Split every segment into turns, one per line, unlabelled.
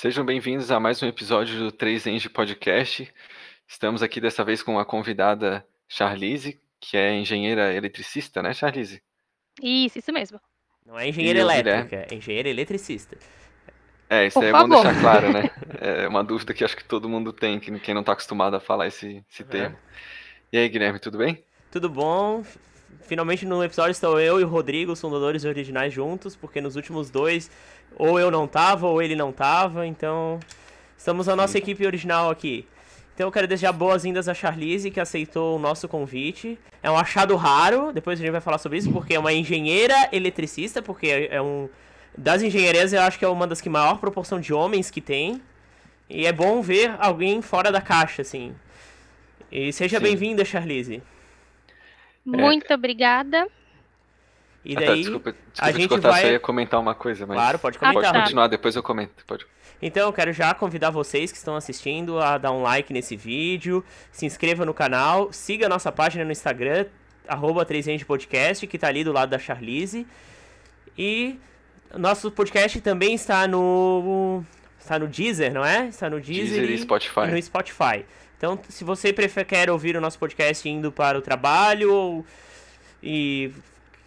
Sejam bem-vindos a mais um episódio do 3Eng Podcast. Estamos aqui dessa vez com a convidada Charlize, que é engenheira eletricista, né, Charlize?
Isso, isso mesmo.
Não é engenheira
E o
elétrica, é engenheira eletricista.
É, isso
Por
aí é bom
favor.
deixar claro, né? É uma dúvida que acho que todo mundo tem, que quem não está acostumado a falar esse, esse
Uhum.
termo. E aí, Guilherme, tudo bem?
Tudo bom? Finalmente no episódio estão eu e o Rodrigo, os fundadores originais juntos, porque nos últimos dois ou eu não tava ou ele não tava, então estamos a nossa
Sim.
equipe original aqui. Então eu quero desejar boas-vindas a Charlize, que aceitou o nosso convite. É um achado raro, depois a gente vai falar sobre isso, porque é uma engenheira eletricista, porque é é um... Das engenharias eu acho que é uma das que maior proporção de homens que tem. E é bom ver alguém fora da caixa, assim. E seja bem-vinda, Charlize.
Muito obrigada.
E
Ah, tá,
daí,
desculpa,
a
desculpa te
gente
cortar,
vai-
você ia comentar uma coisa, mas
claro, pode
Ah,
pode
comentar.
tá.
continuar, depois eu comento. Pode.
Então, eu quero já convidar vocês que estão assistindo a dar um like nesse vídeo, se inscreva no canal, siga a nossa página no Instagram, arroba 3 Podcast, que tá ali do lado da Charlize. E nosso podcast também está no está no Deezer, não é? Está no Deezer,
Deezer e Spotify.
no Spotify. Então, se você prefer, quer ouvir o nosso podcast indo para o trabalho ou e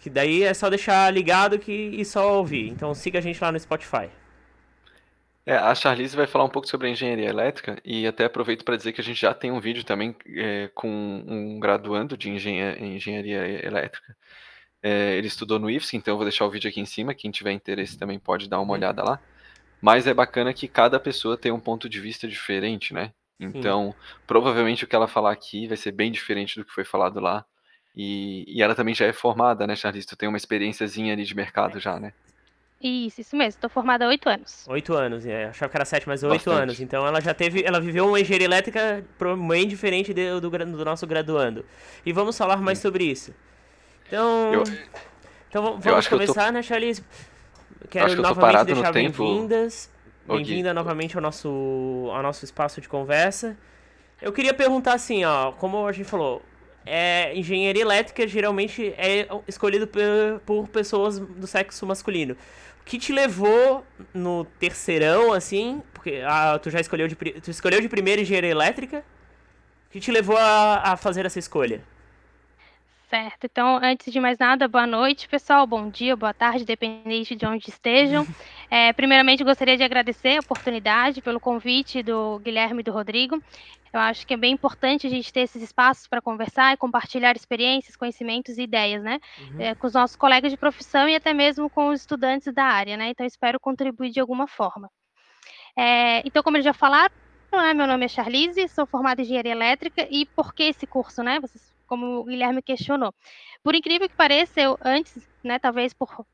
que daí é só deixar ligado que e só ouvir. Então, siga a gente lá no Spotify.
É, a Charlize vai falar um pouco sobre a engenharia elétrica e até aproveito para dizer que a gente já tem um vídeo também é, com um graduando de engenha- engenharia elétrica. É, ele estudou no IFSC, então eu vou deixar o vídeo aqui em cima. Quem tiver interesse também pode dar uma olhada lá. Mas é bacana que cada pessoa tem um ponto de vista diferente, né? Então, provavelmente o que ela falar aqui vai ser bem diferente do que foi falado lá. E, e ela também já é formada, né, Charlize? Tu tem uma experiênciazinha ali de mercado já, né?
Isso, isso mesmo. Estou formada há oito anos.
Oito anos, é, achava que era sete, mas oito anos. Então ela já teve, ela viveu uma engenharia elétrica bem diferente do, gra- do nosso graduando. E vamos falar mais sobre isso. Então,
Eu-
então vamos
que eu tô-
começar, né, Charlize? Quero
que
novamente
no
deixar
tempo.
bem-vindas. Bem-vinda novamente ao nosso, ao nosso espaço de conversa. Eu queria perguntar assim, ó, como a gente falou, é, engenharia elétrica geralmente é escolhido por, por pessoas do sexo masculino. O que te levou no terceirão, assim, porque ah, tu já escolheu de, tu escolheu de primeira engenharia elétrica? O que te levou a, a fazer essa escolha?
Certo. Então, antes de mais nada, boa noite, pessoal. Bom dia, boa tarde, dependente de onde estejam. É, primeiramente, gostaria de agradecer a oportunidade pelo convite do Guilherme e do Rodrigo. Eu acho que é bem importante a gente ter esses espaços para conversar e compartilhar experiências, conhecimentos e ideias, né?
Uhum.
É, com os nossos colegas de profissão e até mesmo com os estudantes da área, né? Então, espero contribuir de alguma forma. É, então, como eles já falaram, né, meu nome é Charlize, sou formada em engenharia elétrica e por que esse curso, né? Vocês, como o Guilherme questionou. Por incrível que pareça, eu antes, né, talvez por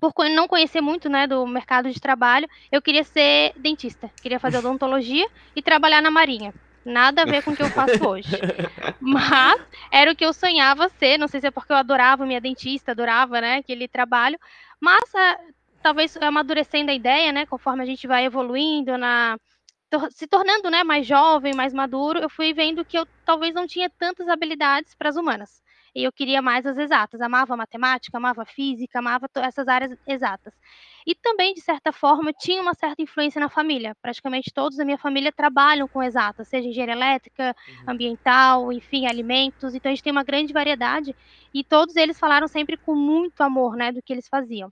por não conhecer muito, né, do mercado de trabalho, eu queria ser dentista, queria fazer odontologia e trabalhar na marinha. Nada a ver com o que eu faço hoje. Mas era o que eu sonhava ser, não sei se é porque eu adorava minha dentista, adorava, né, aquele trabalho, mas ah, talvez amadurecendo a ideia, né, conforme a gente vai evoluindo na tor- se tornando, né, mais jovem, mais maduro, eu fui vendo que eu talvez não tinha tantas habilidades para as humanas. E eu queria mais as exatas, amava matemática, amava física, amava essas áreas exatas. E também, de certa forma, tinha uma certa influência na família. Praticamente todos da minha família trabalham com exatas, seja engenharia elétrica, ambiental, enfim, alimentos. Então a gente tem uma grande variedade e todos eles falaram sempre com muito amor, né, do que eles faziam.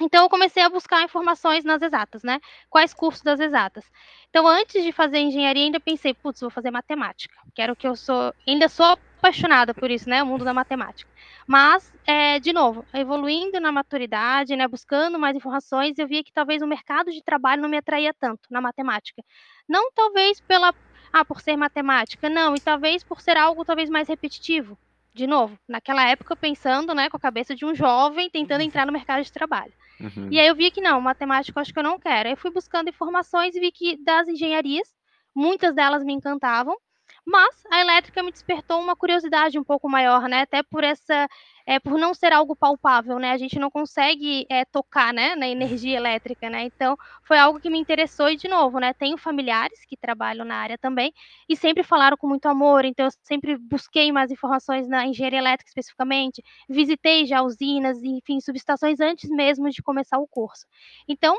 Então eu comecei a buscar informações nas exatas, né? Quais cursos das exatas? Então antes de fazer engenharia ainda pensei, putz, vou fazer matemática. Quero que eu sou, ainda sou apaixonada por isso, né? O mundo da matemática. Mas, é, de novo, evoluindo na maturidade, né? Buscando mais informações, eu via que talvez o mercado de trabalho não me atraía tanto na matemática. Não talvez pela, ah, por ser matemática, não, e talvez por ser algo talvez mais repetitivo. De novo, naquela época pensando, né, com a cabeça de um jovem tentando entrar no mercado de trabalho.
Uhum.
E aí eu vi que não, matemática eu acho que eu não quero. Aí eu fui buscando informações e vi que das engenharias, muitas delas me encantavam, mas a elétrica me despertou uma curiosidade um pouco maior, né? Até por essa, é, por não ser algo palpável, né? A gente não consegue é, tocar, né, na energia elétrica, né? Então foi algo que me interessou e de novo, né? Tenho familiares que trabalham na área também e sempre falaram com muito amor, então eu sempre busquei mais informações na engenharia elétrica especificamente, visitei já usinas, enfim, subestações antes mesmo de começar o curso. Então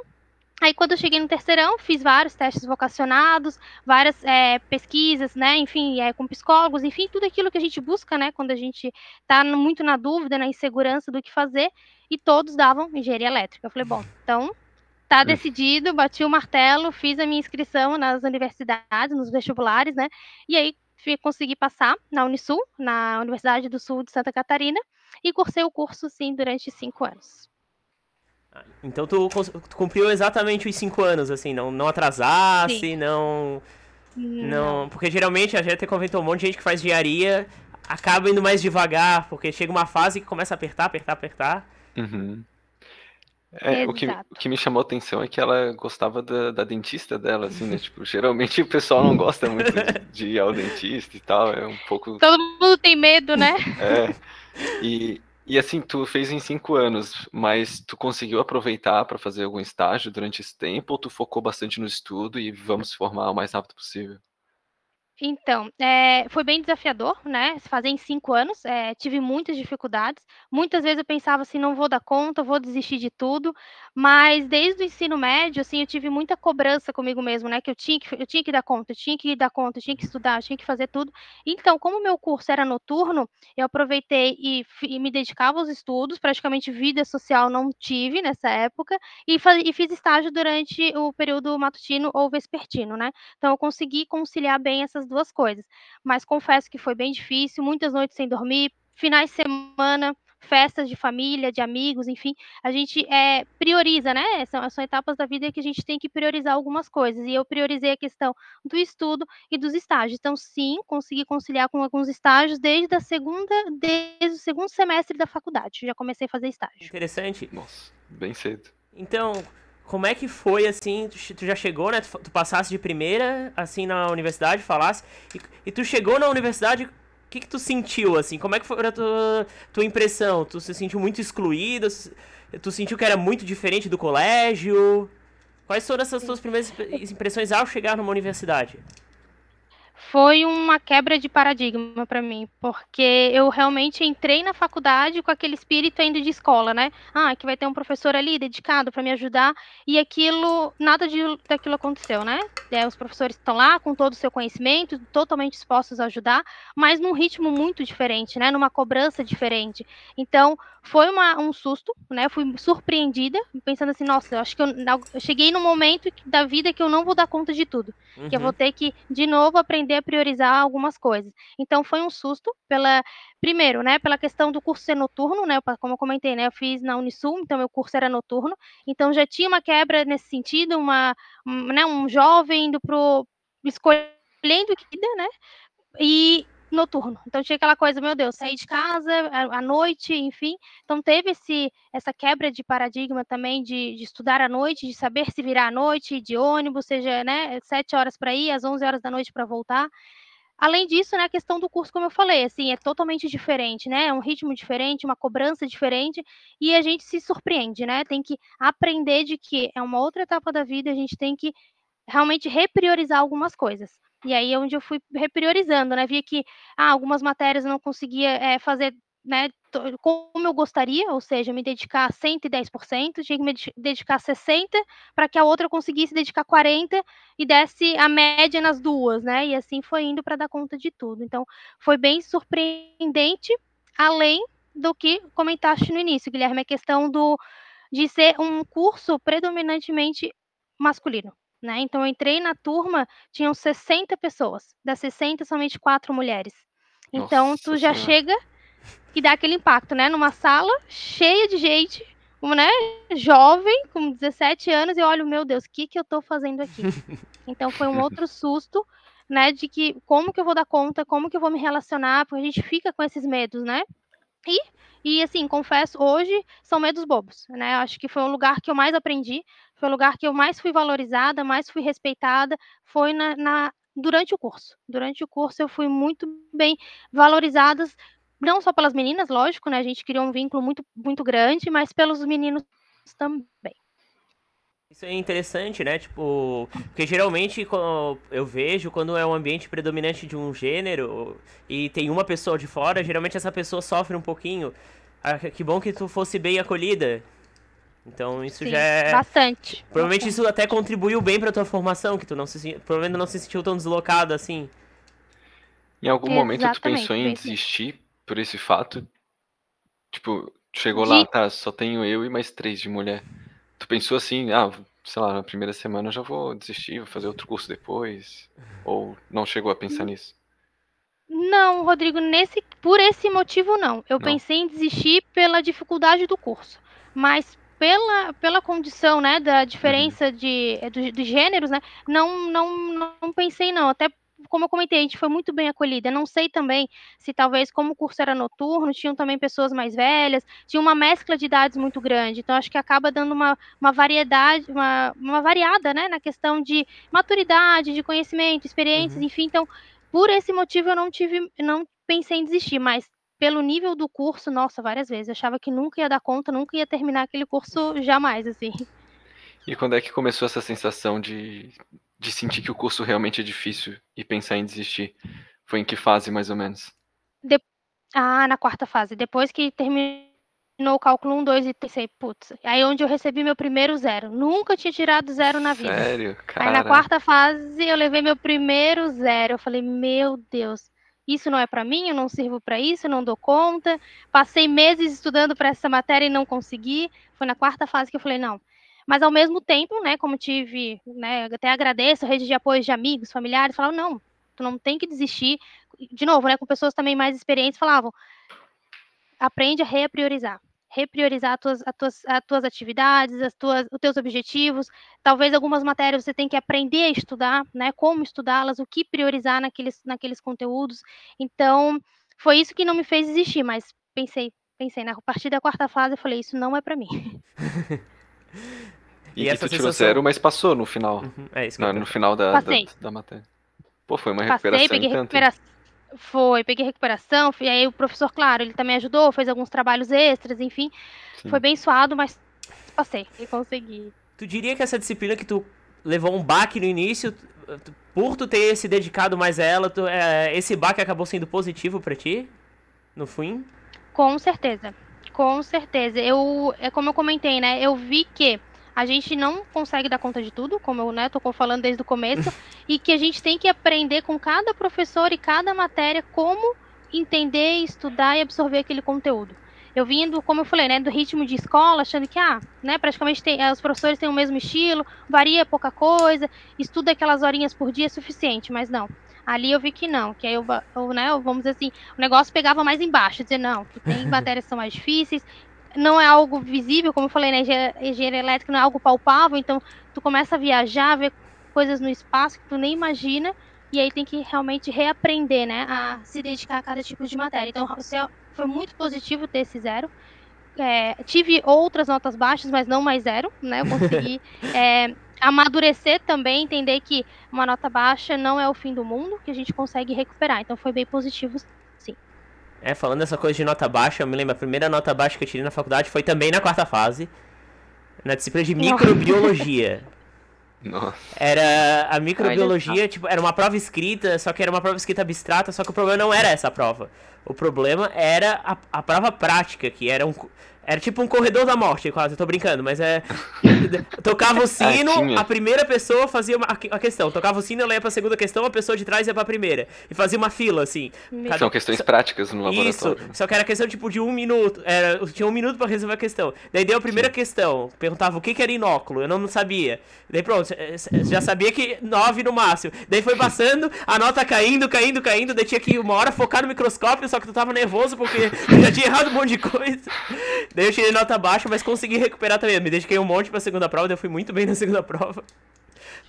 Aí, quando eu cheguei no terceirão, fiz vários testes vocacionados, várias é, pesquisas, né, enfim, é, com psicólogos, enfim, tudo aquilo que a gente busca, né, quando a gente está muito na dúvida, na insegurança do que fazer, e todos davam engenharia elétrica. Eu falei, bom, então tá decidido, bati o martelo, fiz a minha inscrição nas universidades, nos vestibulares, né, e aí consegui passar na Unisul, na Universidade do Sul de Santa Catarina, e cursei o curso, sim, durante cinco anos.
Então tu, tu, cumpriu exatamente os cinco anos, assim, não, não atrasasse, Sim. não, não. Não. Porque geralmente a gente comentou um monte de gente que faz engenharia acaba indo mais devagar, porque chega uma fase que começa a apertar, apertar, apertar.
Uhum. É, o, que, o que me chamou a atenção é que ela gostava da, da dentista dela, assim, né? Tipo, geralmente o pessoal não gosta muito de, de ir ao dentista e tal, é um pouco...
Todo mundo tem medo, né?
É, e, e assim, tu fez em cinco anos, mas tu conseguiu aproveitar para fazer algum estágio durante esse tempo ou tu focou bastante no estudo e vamos se formar o mais rápido possível?
Então, é, foi bem desafiador, né? Fazer em cinco anos, é, tive muitas dificuldades. Muitas vezes eu pensava assim, não vou dar conta, vou desistir de tudo. Mas desde o ensino médio, assim, eu tive muita cobrança comigo mesmo, né? Que eu tinha que, eu tinha que dar conta, eu tinha que dar conta, eu tinha que estudar, eu tinha que fazer tudo. Então, como meu curso era noturno, eu aproveitei e, e me dedicava aos estudos. Praticamente vida social não tive nessa época e, e fiz estágio durante o período matutino ou vespertino, né? Então, eu consegui conciliar bem essas duas coisas. Mas confesso que foi bem difícil, muitas noites sem dormir, finais de semana, festas de família, de amigos, enfim, a gente é, prioriza, né? São, são etapas da vida que a gente tem que priorizar algumas coisas. E eu priorizei a questão do estudo e dos estágios. Então, sim, consegui conciliar com alguns estágios desde a segunda, desde o segundo semestre da faculdade. Já comecei a fazer estágio.
Interessante.
Nossa, bem cedo.
Então, como é que foi, assim, tu, já chegou, né, tu, tu passasse de primeira, assim, na universidade, falasse, e, e tu chegou na universidade, o que que tu sentiu, assim, como é que foi a tua, tua impressão? Tu se sentiu muito excluída? Tu sentiu que era muito diferente do colégio? Quais foram essas tuas primeiras impressões ao chegar numa universidade?
Foi uma quebra de paradigma para mim, porque eu realmente entrei na faculdade com aquele espírito ainda de escola, né? Ah, que vai ter um professor ali dedicado para me ajudar, e aquilo, nada de, daquilo aconteceu, né? É, os professores estão lá com todo o seu conhecimento, totalmente dispostos a ajudar, mas num ritmo muito diferente, né? Numa cobrança diferente. Então, foi uma, um susto, né? Fui surpreendida, pensando assim, nossa, eu acho que eu, eu cheguei num momento da vida que eu não vou dar conta de tudo, uhum. que eu vou uhum. ter que, de novo, aprender a priorizar algumas coisas. Então, foi um susto pela, primeiro, né, pela questão do curso ser noturno, né? Como eu comentei, né? Eu fiz na Unisul, então meu curso era noturno, então já tinha uma quebra nesse sentido, uma, um, né, um jovem indo pro escolhendo que né? E noturno. Então tinha aquela coisa, meu Deus, sair de casa à noite, enfim. Então teve esse, essa quebra de paradigma também de, de estudar à noite, de saber se virar à noite, de ônibus, seja, né, sete horas para ir, às 11 horas da noite para voltar. Além disso, né, a questão do curso, como eu falei, assim, é totalmente diferente, né? É um ritmo diferente, uma cobrança diferente, e a gente se surpreende, né? Tem que aprender de que é uma outra etapa da vida, a gente tem que realmente repriorizar algumas coisas. E aí é onde eu fui repriorizando, né? Vi que ah, algumas matérias eu não conseguia é, fazer né, como eu gostaria, ou seja, me dedicar 110%, tinha que me dedicar 60% para que a outra conseguisse dedicar 40% e desse a média nas duas, né? E assim foi indo para dar conta de tudo. Então, foi bem surpreendente, além do que comentaste no início, Guilherme, a questão do de ser um curso predominantemente masculino. Né? Então, eu entrei na turma, tinham 60 pessoas. Das 60, somente quatro mulheres. Então, Nossa tu já senhora. chega e dá aquele impacto, né? Numa sala cheia de gente, né? Jovem, com 17 anos, e olho, meu Deus, o que, que eu tô fazendo aqui? Então, foi um outro susto, né? De que como que eu vou dar conta, como que eu vou me relacionar, porque a gente fica com esses medos, né? E, e assim, confesso, hoje são medos bobos, né? Acho que foi o lugar que eu mais aprendi, foi o lugar que eu mais fui valorizada, mais fui respeitada, foi na, na durante o curso. Durante o curso eu fui muito bem valorizada, não só pelas meninas, lógico, né? A gente criou um vínculo muito, muito grande, mas pelos meninos também.
Isso é interessante, né? Tipo, porque geralmente eu vejo quando é um ambiente predominante de um gênero e tem uma pessoa de fora, geralmente essa pessoa sofre um pouquinho. Ah, que bom que tu fosse bem acolhida. Então isso
Sim,
já é.
Bastante.
Provavelmente
Bastante.
isso até contribuiu bem pra tua formação, que tu não se provavelmente não se sentiu tão deslocado assim.
Em algum momento tu
Exatamente,
pensou em
assim.
desistir por esse fato? Tipo, chegou
De-
lá, tá, só tenho eu e mais três de mulher. Tu pensou assim, ah, sei lá, na primeira semana eu já vou desistir, vou fazer outro curso depois? Ou não chegou a pensar nisso?
Não, Rodrigo, nesse, por esse motivo não. Eu
Não.
pensei em desistir pela dificuldade do curso, mas pela, pela condição, né, da diferença de, eh, do- dos gêneros, né, não, não, não pensei não. Até como eu comentei, a gente foi muito bem acolhida. Não sei também se talvez como o curso era noturno, tinham também pessoas mais velhas, tinha uma mescla de idades muito grande. Então acho que acaba dando uma, uma variedade, uma, uma variada, né, na questão de maturidade, de conhecimento, experiências,
Uhum.
enfim. Então por esse motivo eu não tive, não pensei em desistir, mas pelo nível do curso, nossa, várias vezes. Eu achava que nunca ia dar conta, nunca ia terminar aquele curso jamais, assim.
E quando é que começou essa sensação de, de sentir que o curso realmente é difícil e pensar em desistir? Foi em que fase, mais ou menos?
Ah, na quarta fase. Depois que terminou o cálculo 1, 2 e pensei, putz, aí onde eu recebi meu primeiro zero. Nunca tinha tirado zero na vida.
Sério?
Aí na
Cara,
quarta fase eu levei meu primeiro zero. Eu falei, meu Deus, isso não é pra mim, eu não sirvo pra isso, eu não dou conta. Passei meses estudando para essa matéria e não consegui. Foi na quarta fase que eu falei, não. Mas ao mesmo tempo, né, como tive, né, até agradeço a rede de apoio de amigos, familiares, falavam, não, tu não tem que desistir. De novo, né, com pessoas também mais experientes, falavam, aprende a repriorizar. Repriorizar as tuas, as tuas, as tuas atividades, as tuas, os teus objetivos. Talvez algumas matérias você tem que aprender a estudar, né? Como estudá-las, o que priorizar naqueles, naqueles conteúdos. Então, foi isso que não me fez desistir, mas pensei, pensei, né? A partir da quarta fase eu falei, isso não é para mim.
e,
E
que
essa
tu tirou
sensação-
zero, mas passou no final.
Uhum, É isso que
Não,
eu
no final da, da, da matéria. Pô, foi uma
Passei,
recuperação
peguei recuperação. Foi, peguei recuperação, e aí o professor, claro, ele também ajudou, fez alguns trabalhos extras, enfim.
Sim.
Foi bem suado, mas passei e consegui.
Tu diria que essa disciplina que tu levou um baque no início, tu- por tu ter se dedicado mais a ela, tu- é, esse baque acabou sendo positivo pra ti? No fim?
Com certeza, com certeza. Eu, é como eu comentei, né? Eu vi que a gente não consegue dar conta de tudo, como eu né, tô falando desde o começo, e que a gente tem que aprender com cada professor e cada matéria como entender, estudar e absorver aquele conteúdo. Eu vindo, como eu falei, né, do ritmo de escola, achando que, ah, né, praticamente tem, eh, os professores têm o mesmo estilo, varia pouca coisa, estuda aquelas horinhas por dia é suficiente, mas não. Ali eu vi que não, que aí eu, eu, né, vamos dizer assim, o negócio pegava mais embaixo, dizer, não, que tem matérias que são mais difíceis, não é algo visível, como eu falei, né, engenharia elétrica não é algo palpável, então tu começa a viajar, ver coisas no espaço que tu nem imagina, e aí tem que realmente reaprender, né, a se dedicar a cada tipo de matéria. Então, foi muito positivo ter esse zero. É, tive outras notas baixas, mas não mais zero, né, eu consegui é, amadurecer também, entender que uma nota baixa não é o fim do mundo, que a gente consegue recuperar. Então, foi bem positivo
É, falando dessa coisa de nota baixa, eu me lembro, a primeira nota baixa que eu tirei na faculdade foi também na quarta fase, na disciplina de microbiologia.
Nossa.
Era a microbiologia, tipo, era uma prova escrita, só que era uma prova escrita abstrata, só que o problema não era essa prova. O problema era a, a prova prática, que era um. Era tipo um corredor da morte, quase, eu tô brincando, mas é. Tocava o sino, a primeira pessoa fazia uma, a que- a questão. Tocava o sino, ela ia pra segunda questão, a pessoa de trás ia pra primeira. E fazia uma fila, assim. Cada-
São questões práticas no
isso,
laboratório.
só que era questão tipo de um minuto. Era, tinha um minuto pra resolver a questão. Daí deu a primeira questão. Perguntava o que, que era inóculo. Eu não, não sabia. Daí pronto, já sabia que 9 no máximo. Daí foi passando, a nota caindo, caindo, caindo. Daí tinha que uma hora focar no microscópio, só que tu tava nervoso porque eu já tinha errado um monte de coisa. Daí eu tirei nota baixa, mas consegui recuperar também. Eu me dediquei um monte pra segunda prova, daí eu fui muito bem na segunda prova.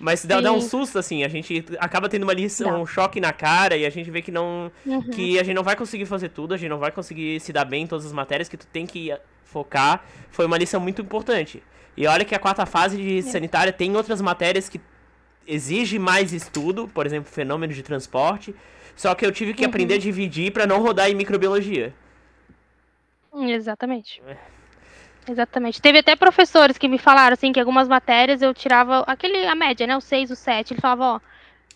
Mas dá, dá um susto, assim, a gente acaba tendo uma lição,
Dá.
um choque na cara e a gente vê que não,
Uhum.
que a gente não vai conseguir fazer tudo, a gente não vai conseguir se dar bem em todas as matérias que tu tem que focar. Foi uma lição muito importante. E olha que a quarta fase de sanitária tem outras matérias que exige mais estudo, por exemplo, fenômeno de transporte. Só que eu tive que aprender a dividir pra não rodar em microbiologia.
Exatamente. Exatamente. Teve até professores que me falaram assim que algumas matérias eu tirava aquele a média, né, o 6, o 7. Ele falava, ó,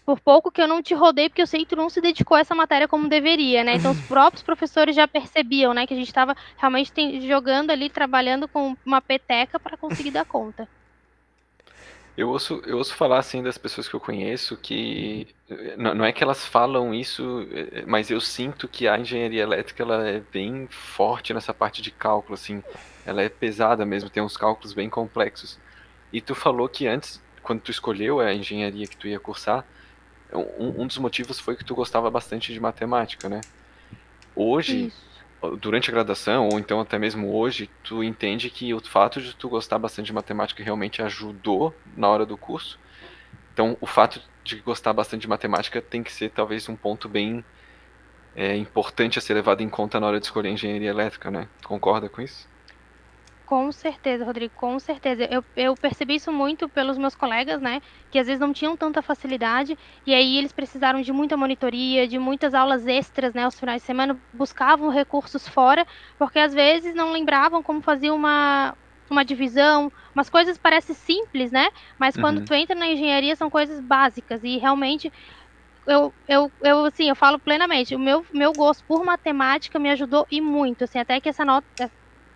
por pouco que eu não te rodei, porque eu sei que tu não se dedicou a essa matéria como deveria, né? Então os próprios professores já percebiam, né, que a gente estava realmente tem, jogando ali, trabalhando com uma peteca para conseguir dar conta.
Eu ouço, eu ouço falar assim das pessoas que eu conheço que não é que elas falam isso, eh, mas eu sinto que a engenharia elétrica ela é bem forte nessa parte de cálculo, assim, ela é pesada mesmo, tem uns cálculos bem complexos. E tu falou que antes, quando tu escolheu a engenharia que tu ia cursar, um, um dos motivos foi que tu gostava bastante de matemática, né? Hoje, Isso. Durante a graduação, ou então até mesmo hoje, tu entende que o fato de tu gostar bastante de matemática realmente ajudou na hora do curso? Então, o fato de gostar bastante de matemática tem que ser talvez um ponto bem é, importante a ser levado em conta na hora de escolher engenharia elétrica, né? Concorda com isso?
Com certeza, Rodrigo, com certeza. Eu, eu percebi isso muito pelos meus colegas, né? Que às vezes não tinham tanta facilidade e aí eles precisaram de muita monitoria, de muitas aulas extras, né? Aos finais de semana buscavam recursos fora, porque às vezes não lembravam como fazer uma, uma divisão, umas coisas parecem simples, né? Mas quando uhum. tu entra na engenharia são coisas básicas e realmente eu, eu, eu, assim, eu falo plenamente, o meu, meu gosto por matemática me ajudou e muito, assim, até que essa nota,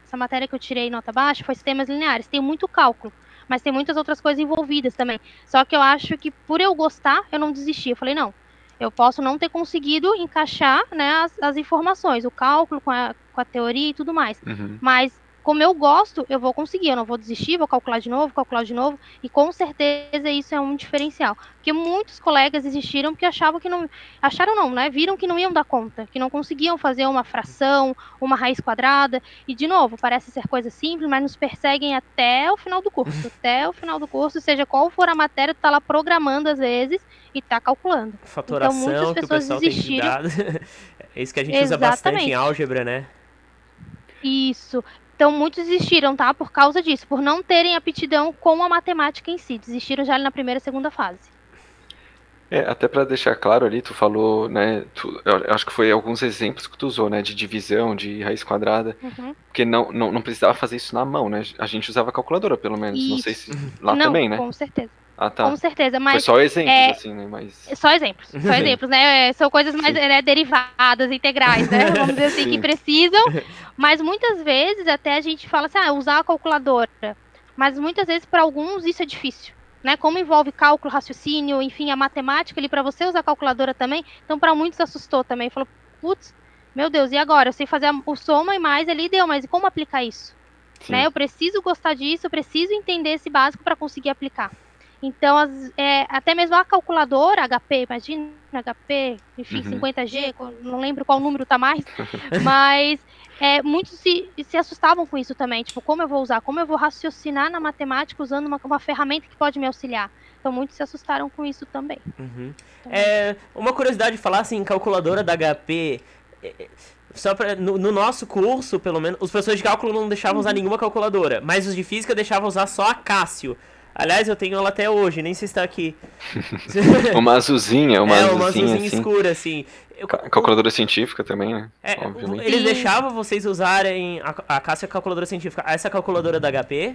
essa matéria que eu tirei nota baixa foi sistemas lineares. Tem muito cálculo, mas tem muitas outras coisas envolvidas também. Só que eu acho que por eu gostar, eu não desisti. Eu falei, não, eu posso não ter conseguido encaixar né, as, as informações, o cálculo com a, com a teoria e tudo mais. Uhum. Mas como eu gosto, eu vou conseguir, eu não vou desistir, vou calcular de novo, calcular de novo, e com certeza isso é um diferencial. Porque muitos colegas desistiram porque achavam que não. Acharam não, né? Viram que não iam dar conta, que não conseguiam fazer uma fração, uma raiz quadrada. E, de novo, parece ser coisa simples, mas nos perseguem até o final do curso. até o final do curso, seja qual for a matéria, tu tá lá programando às vezes e tá calculando.
Fatoração então, muitas pessoas desistiram. é isso que a gente Exatamente. usa bastante em álgebra, né?
Isso. Então, muitos desistiram, tá? Por causa disso, por não terem aptidão com a matemática em si. Desistiram já na primeira e segunda fase.
É, até para deixar claro ali, tu falou, né, tu, eu acho que foi alguns exemplos que tu usou, né, de divisão, de raiz quadrada, uhum. porque não, não, não precisava fazer isso na mão, né, a gente usava calculadora, pelo menos, isso. não sei se lá
não,
também, né?
com certeza.
Ah, tá.
Com certeza, mas... Foi
só exemplos, é, assim, né, mas...
Só exemplos, só exemplos, né, é, são coisas mais né, derivadas, integrais, né, vamos dizer assim, Sim. que precisam, mas muitas vezes até a gente fala assim, ah, usar a calculadora, mas muitas vezes para alguns isso é difícil né? Como envolve cálculo, raciocínio, enfim, a matemática ali para você usar a calculadora também. Então, para muitos assustou também. Falou, putz, meu Deus, e agora? Eu sei fazer o soma e mais ali deu, mas como aplicar isso? Né? Eu preciso gostar disso, eu preciso entender esse básico para conseguir aplicar. Então, as, é, até mesmo a calculadora HP, imagina, HP, enfim, uhum. 50G, não lembro qual número tá mais, mas é, muitos se, se assustavam com isso também, tipo, como eu vou usar, como eu vou raciocinar na matemática usando uma, uma ferramenta que pode me auxiliar. Então, muitos se assustaram com isso também.
Uhum. É, uma curiosidade de falar, assim, calculadora da HP... É, é, só pra, no, no, nosso curso, pelo menos, os professores de cálculo não deixavam usar uhum. nenhuma calculadora, mas os de física deixavam usar só a Cássio. Aliás, eu tenho ela até hoje, nem sei se está aqui.
uma azulzinha, uma
é,
azulzinha,
uma azulzinha assim. escura, assim.
Eu, calculadora científica também, né?
É, eles deixavam vocês usarem a, a Cássia calculadora científica. Essa calculadora da HP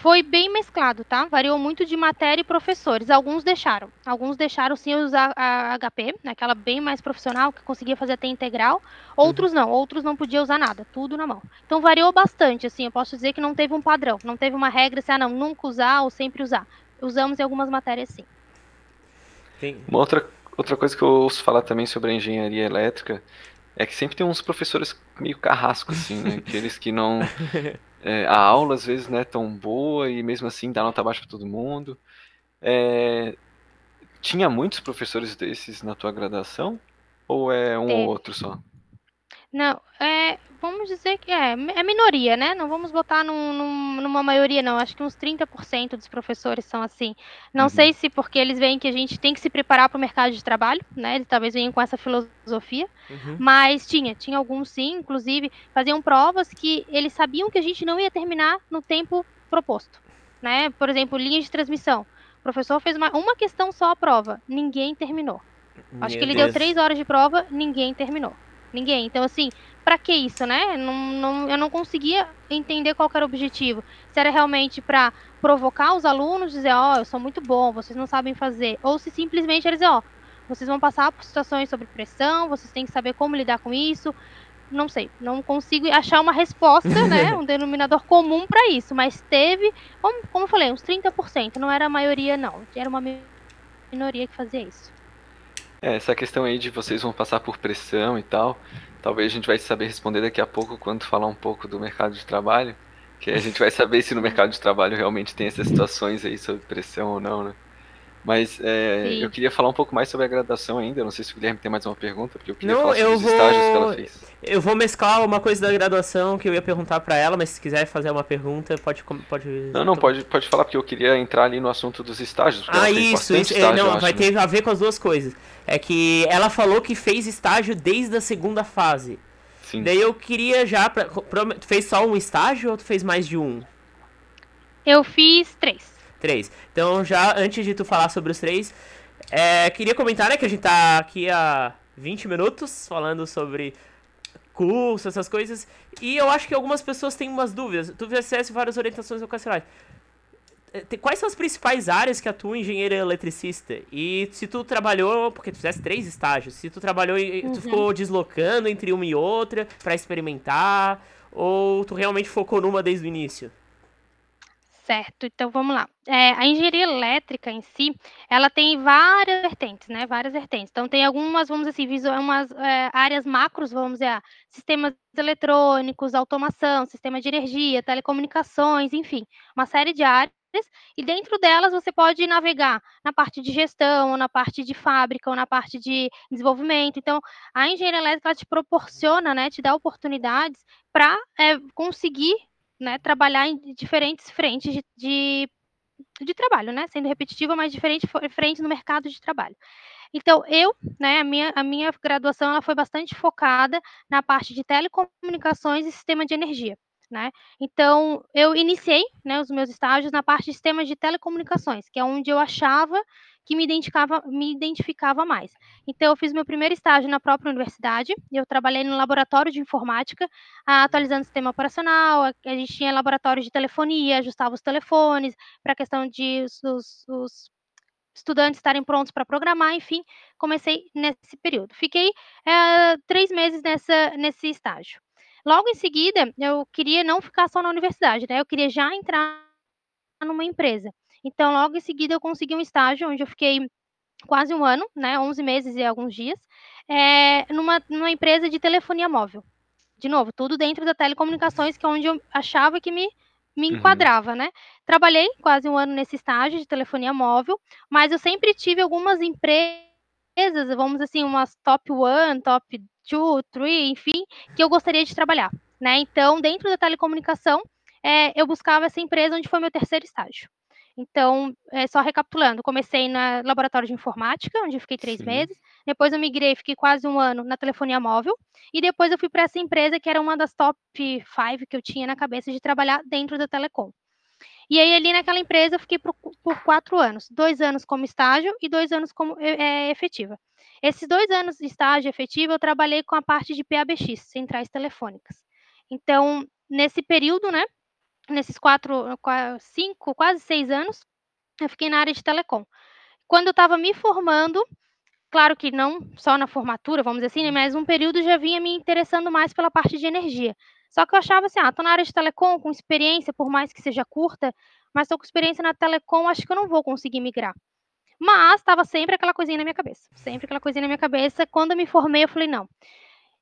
foi bem mesclado, tá? Variou muito de matéria e professores. Alguns deixaram. Alguns deixaram sim usar a HP, aquela bem mais profissional, que conseguia fazer até integral. Outros uhum. não. Outros não podiam usar nada. Tudo na mão. Então variou bastante, assim. Eu posso dizer que não teve um padrão. Não teve uma regra assim, ah, não, nunca usar ou sempre usar. Usamos em algumas matérias sim.
Sim. Uma outra, outra coisa que eu ouço falar também sobre a engenharia elétrica é que sempre tem uns professores meio carrascos, assim, né? Aqueles que não É, a aula às vezes não é tão boa e mesmo assim dá nota baixa para todo mundo. É, tinha muitos professores desses na tua graduação? Ou é um ou outro só?
Não, é, vamos dizer que é, é minoria, né? Não vamos botar num, num, numa maioria, não. Acho que uns 30% dos professores são assim. Não uhum. sei se porque eles veem que a gente tem que se preparar para o mercado de trabalho, né? Eles talvez venham com essa filosofia. Uhum. Mas tinha, tinha alguns sim, inclusive, faziam provas que eles sabiam que a gente não ia terminar no tempo proposto. Né? Por exemplo, linha de transmissão. O professor fez uma, uma questão só a prova, ninguém terminou. Meu Acho que ele Deus. deu três horas de prova, ninguém terminou. Ninguém. Então, assim, para que isso, né? Não, não, eu não conseguia entender qual era o objetivo. Se era realmente para provocar os alunos, dizer, ó, oh, eu sou muito bom, vocês não sabem fazer, ou se simplesmente eles dizer, ó, oh, vocês vão passar por situações sobre pressão, vocês têm que saber como lidar com isso. Não sei, não consigo achar uma resposta, né, um denominador comum para isso, mas teve, como, como eu falei, uns 30%, não era a maioria não, era uma minoria que fazia isso.
É, essa questão aí de vocês vão passar por pressão e tal, talvez a gente vai saber responder daqui a pouco quando falar um pouco do mercado de trabalho, que a gente vai saber se no mercado de trabalho realmente tem essas situações aí sobre pressão ou não, né? Mas é, eu queria falar um pouco mais sobre a graduação ainda. Não sei se o Guilherme tem mais uma pergunta, porque eu queria não, falar sobre os vou... estágios que ela fez.
Eu vou mesclar uma coisa da graduação que eu ia perguntar para ela, mas se quiser fazer uma pergunta, pode. pode...
Não, não, pode, pode falar, porque eu queria entrar ali no assunto dos estágios.
Ah, isso, isso. Estágio, é, não, vai né? ter a ver com as duas coisas. É que ela falou que fez estágio desde a segunda fase. Sim. Daí eu queria já. Pra, pra, tu fez só um estágio ou tu fez mais de um?
Eu fiz três.
Três. Então, já antes de tu falar sobre os três, é, queria comentar né, que a gente tá aqui há 20 minutos falando sobre curso, essas coisas. E eu acho que algumas pessoas têm umas dúvidas. Tu fizesse várias orientações vocacionais. É, quais são as principais áreas que atua engenheiro eletricista? E se tu trabalhou, porque tu fizesse três estágios, se tu trabalhou e uhum. tu ficou deslocando entre uma e outra para experimentar, ou tu realmente focou numa desde o início?
Certo, então vamos lá. É, a engenharia elétrica em si, ela tem várias vertentes, né? Várias vertentes. Então tem algumas, vamos dizer assim, visual, umas é, áreas macros, vamos dizer, ah, sistemas eletrônicos, automação, sistema de energia, telecomunicações, enfim, uma série de áreas. E dentro delas você pode navegar na parte de gestão, ou na parte de fábrica, ou na parte de desenvolvimento. Então, a engenharia elétrica te proporciona, né, te dá oportunidades para é, conseguir né, trabalhar em diferentes frentes de, de, de trabalho, né, sendo repetitiva, mas diferente frente no mercado de trabalho. Então, eu, né, a minha, a minha graduação ela foi bastante focada na parte de telecomunicações e sistema de energia. Né? Então, eu iniciei né, os meus estágios na parte de sistemas de telecomunicações, que é onde eu achava que me identificava, me identificava mais. Então, eu fiz meu primeiro estágio na própria universidade, eu trabalhei no laboratório de informática, atualizando o sistema operacional, a gente tinha laboratório de telefonia, ajustava os telefones, para a questão de os, os, os estudantes estarem prontos para programar, enfim, comecei nesse período. Fiquei é, três meses nessa, nesse estágio. Logo em seguida, eu queria não ficar só na universidade, né? Eu queria já entrar numa empresa. Então, logo em seguida, eu consegui um estágio onde eu fiquei quase um ano, né? 11 meses e alguns dias, é, numa, numa empresa de telefonia móvel. De novo, tudo dentro da telecomunicações, que é onde eu achava que me, me uhum. enquadrava, uhum. né? Trabalhei quase um ano nesse estágio de telefonia móvel, mas eu sempre tive algumas empresas, vamos assim, umas top one, top two, three, enfim, que eu gostaria de trabalhar, né? Então, dentro da telecomunicação, é, eu buscava essa empresa onde foi meu terceiro estágio. Então, é, só recapitulando, comecei na laboratório de informática, onde fiquei três Sim. meses. Depois eu migrei, fiquei quase um ano na telefonia móvel. E depois eu fui para essa empresa que era uma das top five que eu tinha na cabeça de trabalhar dentro da telecom. E aí, ali naquela empresa, eu fiquei por, por quatro anos. Dois anos como estágio e dois anos como é, efetiva. Esses dois anos de estágio efetivo, eu trabalhei com a parte de PABX, centrais telefônicas. Então, nesse período, né, nesses quatro, cinco, quase seis anos, eu fiquei na área de telecom. Quando eu estava me formando, claro que não só na formatura, vamos dizer assim, né, mas um período já vinha me interessando mais pela parte de energia. Só que eu achava assim, ah, tô na área de telecom, com experiência, por mais que seja curta, mas tô com experiência na telecom, acho que eu não vou conseguir migrar. Mas estava sempre aquela coisinha na minha cabeça, sempre aquela coisinha na minha cabeça. Quando eu me formei, eu falei, não,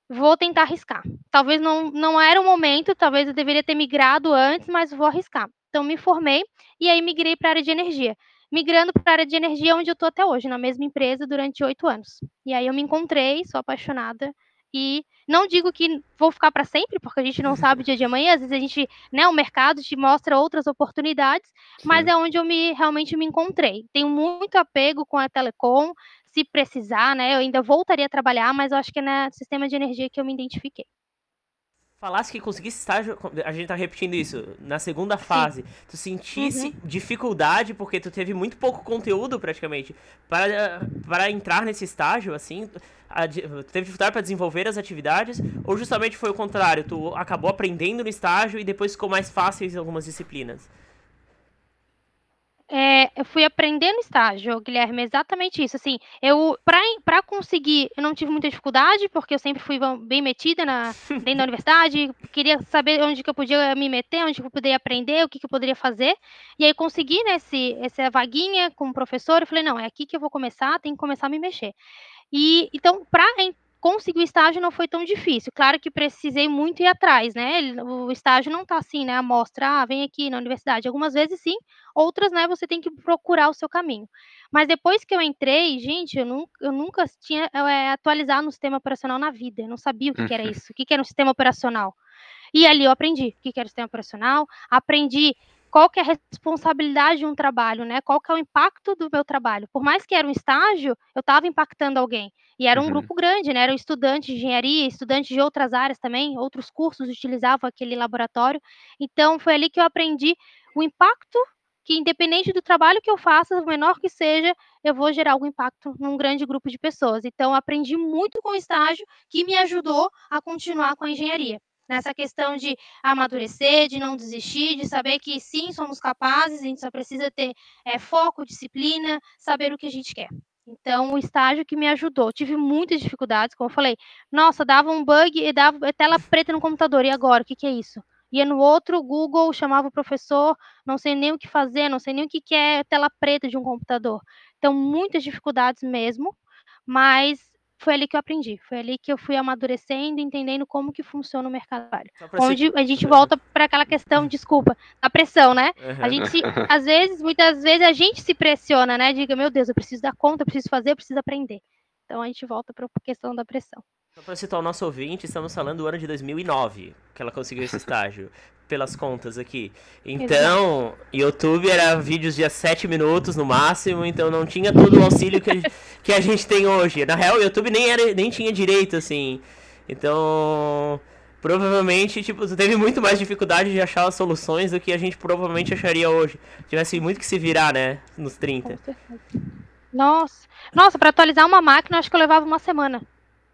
vou tentar arriscar. Talvez não, não era o momento, talvez eu deveria ter migrado antes, mas vou arriscar. Então, me formei e aí migrei para a área de energia. Migrando para a área de energia, onde eu estou até hoje, na mesma empresa, durante oito anos. E aí eu me encontrei, sou apaixonada e não digo que vou ficar para sempre, porque a gente não sabe o dia de amanhã, às vezes a gente, né, o mercado te mostra outras oportunidades, Sim. mas é onde eu me realmente me encontrei. Tenho muito apego com a telecom, se precisar, né, eu ainda voltaria a trabalhar, mas eu acho que é no sistema de energia que eu me identifiquei.
Falasse que conseguisse estágio, a gente tá repetindo isso, na segunda fase, Sim. tu sentisse uhum. dificuldade porque tu teve muito pouco conteúdo praticamente para, para entrar nesse estágio, assim, a, tu teve dificuldade para desenvolver as atividades, ou justamente foi o contrário, tu acabou aprendendo no estágio e depois ficou mais fácil em algumas disciplinas?
É, eu fui aprender no estágio, Guilherme, exatamente isso. Assim, eu para conseguir, eu não tive muita dificuldade, porque eu sempre fui bem metida na, dentro da universidade, queria saber onde que eu podia me meter, onde que eu poderia aprender, o que, que eu poderia fazer. E aí consegui né, essa vaguinha com o professor, eu falei, não, é aqui que eu vou começar, tem que começar a me mexer. E então, para conseguir o estágio não foi tão difícil. Claro que precisei muito ir atrás, né? O estágio não está assim, né? A mostra, ah, vem aqui na universidade. Algumas vezes sim, outras, né? Você tem que procurar o seu caminho. Mas depois que eu entrei, gente, eu nunca, eu nunca tinha é, atualizado no sistema operacional na vida. Eu não sabia o que, que era isso, o que, que era um sistema operacional. E ali eu aprendi o que, que era o sistema operacional, aprendi qual que é a responsabilidade de um trabalho, né? Qual que é o impacto do meu trabalho? Por mais que era um estágio, eu estava impactando alguém. E era um uhum. grupo grande, né? Eram estudantes de engenharia, estudantes de outras áreas também, outros cursos utilizavam aquele laboratório. Então, foi ali que eu aprendi o impacto que, independente do trabalho que eu faça, o menor que seja, eu vou gerar algum impacto num grande grupo de pessoas. Então, aprendi muito com o estágio que me ajudou a continuar com a engenharia nessa questão de amadurecer, de não desistir, de saber que sim, somos capazes, a gente só precisa ter é, foco, disciplina, saber o que a gente quer. Então, o estágio que me ajudou. Tive muitas dificuldades, como eu falei. Nossa, dava um bug e dava tela preta no computador. E agora? O que, que é isso? Ia no outro, Google chamava o professor, não sei nem o que fazer, não sei nem o que, que é tela preta de um computador. Então, muitas dificuldades mesmo, mas foi ali que eu aprendi, foi ali que eu fui amadurecendo, entendendo como que funciona o mercado de trabalho. Onde a gente volta para aquela questão, desculpa, da pressão, né? A gente, às vezes, muitas vezes a gente se pressiona, né? Diga, meu Deus, eu preciso dar conta, eu preciso fazer, eu preciso aprender. Então a gente volta para a questão da pressão.
Só para citar o nosso ouvinte, estamos falando do ano de 2009, que ela conseguiu esse estágio pelas contas aqui. Então, YouTube era vídeos de 7 minutos no máximo, então não tinha todo o auxílio que a, que a gente tem hoje. Na real, o YouTube nem, era, nem tinha direito, assim. Então, provavelmente, tipo, teve muito mais dificuldade de achar as soluções do que a gente provavelmente acharia hoje. Tivesse muito que se virar, né, nos 30.
Nossa, nossa, para atualizar uma máquina, acho que eu levava uma semana.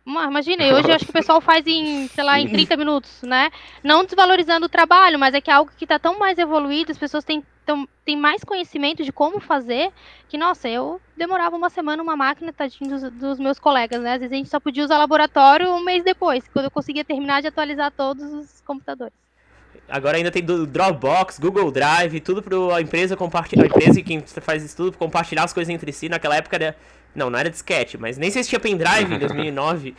Imagina, hoje eu acho que o pessoal faz em, sei lá, em 30 minutos, né? Não desvalorizando o trabalho, mas é que é algo que está tão mais evoluído, as pessoas têm, tão, têm mais conhecimento de como fazer, que, nossa, eu demorava uma semana uma máquina, tadinho dos, dos meus colegas, né? Às vezes a gente só podia usar laboratório um mês depois, quando eu conseguia terminar de atualizar todos os computadores.
Agora ainda tem do Dropbox, Google Drive, tudo para a empresa compartilhar, a empresa e quem faz isso tudo compartilhar as coisas entre si. Naquela época era não, não era disquete, mas nem sei se tinha pendrive em 2009.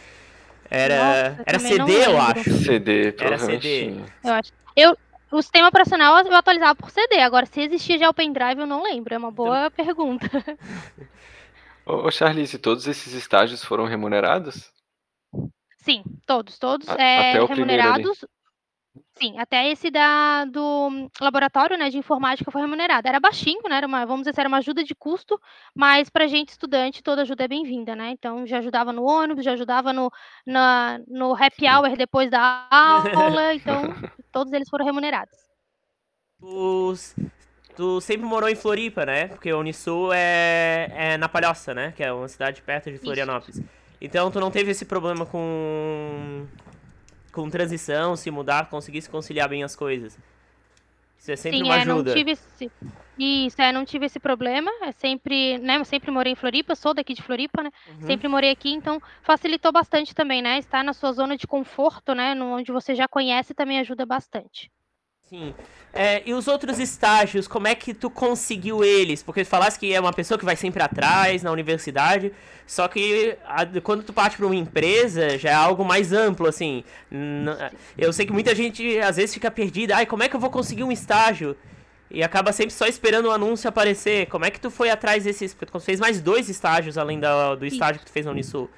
Era, Nossa, era CD, eu acho.
CD,
Era CD.
Eu acho. Eu, o sistema operacional eu atualizava por CD. Agora, se existia já o pendrive, eu não lembro. É uma boa então... pergunta.
Ô, Charlize, todos esses estágios foram remunerados?
Sim, todos, todos a, é, remunerados. Sim, até esse da do laboratório, né, de informática foi remunerado. Era baixinho, né, era uma, vamos dizer, era uma ajuda de custo, mas para gente estudante toda ajuda é bem-vinda, né? Então já ajudava no ônibus, já ajudava no, na, no happy hour depois da aula, então todos eles foram remunerados.
Os, tu sempre morou em Floripa, né? Porque o Unisul é, é na Palhoça, né? Que é uma cidade perto de Florianópolis. Isso. Então tu não teve esse problema com com transição, se mudar, conseguir se conciliar bem as coisas. Isso é sempre Sim, uma é, ajuda.
Não tive esse... Isso, é, não tive esse problema. É sempre, né? Eu sempre morei em Floripa, sou daqui de Floripa, né? Uhum. Sempre morei aqui, então facilitou bastante também, né? Estar na sua zona de conforto, né? Onde você já conhece também ajuda bastante.
Sim. É, e os outros estágios, como é que tu conseguiu eles? Porque tu falaste que é uma pessoa que vai sempre atrás na universidade, só que a, quando tu parte para uma empresa já é algo mais amplo, assim. Eu sei que muita gente às vezes fica perdida. Ai, como é que eu vou conseguir um estágio? E acaba sempre só esperando o anúncio aparecer. Como é que tu foi atrás desses. Porque tu fez mais dois estágios além da, do estágio que tu fez na Unisul.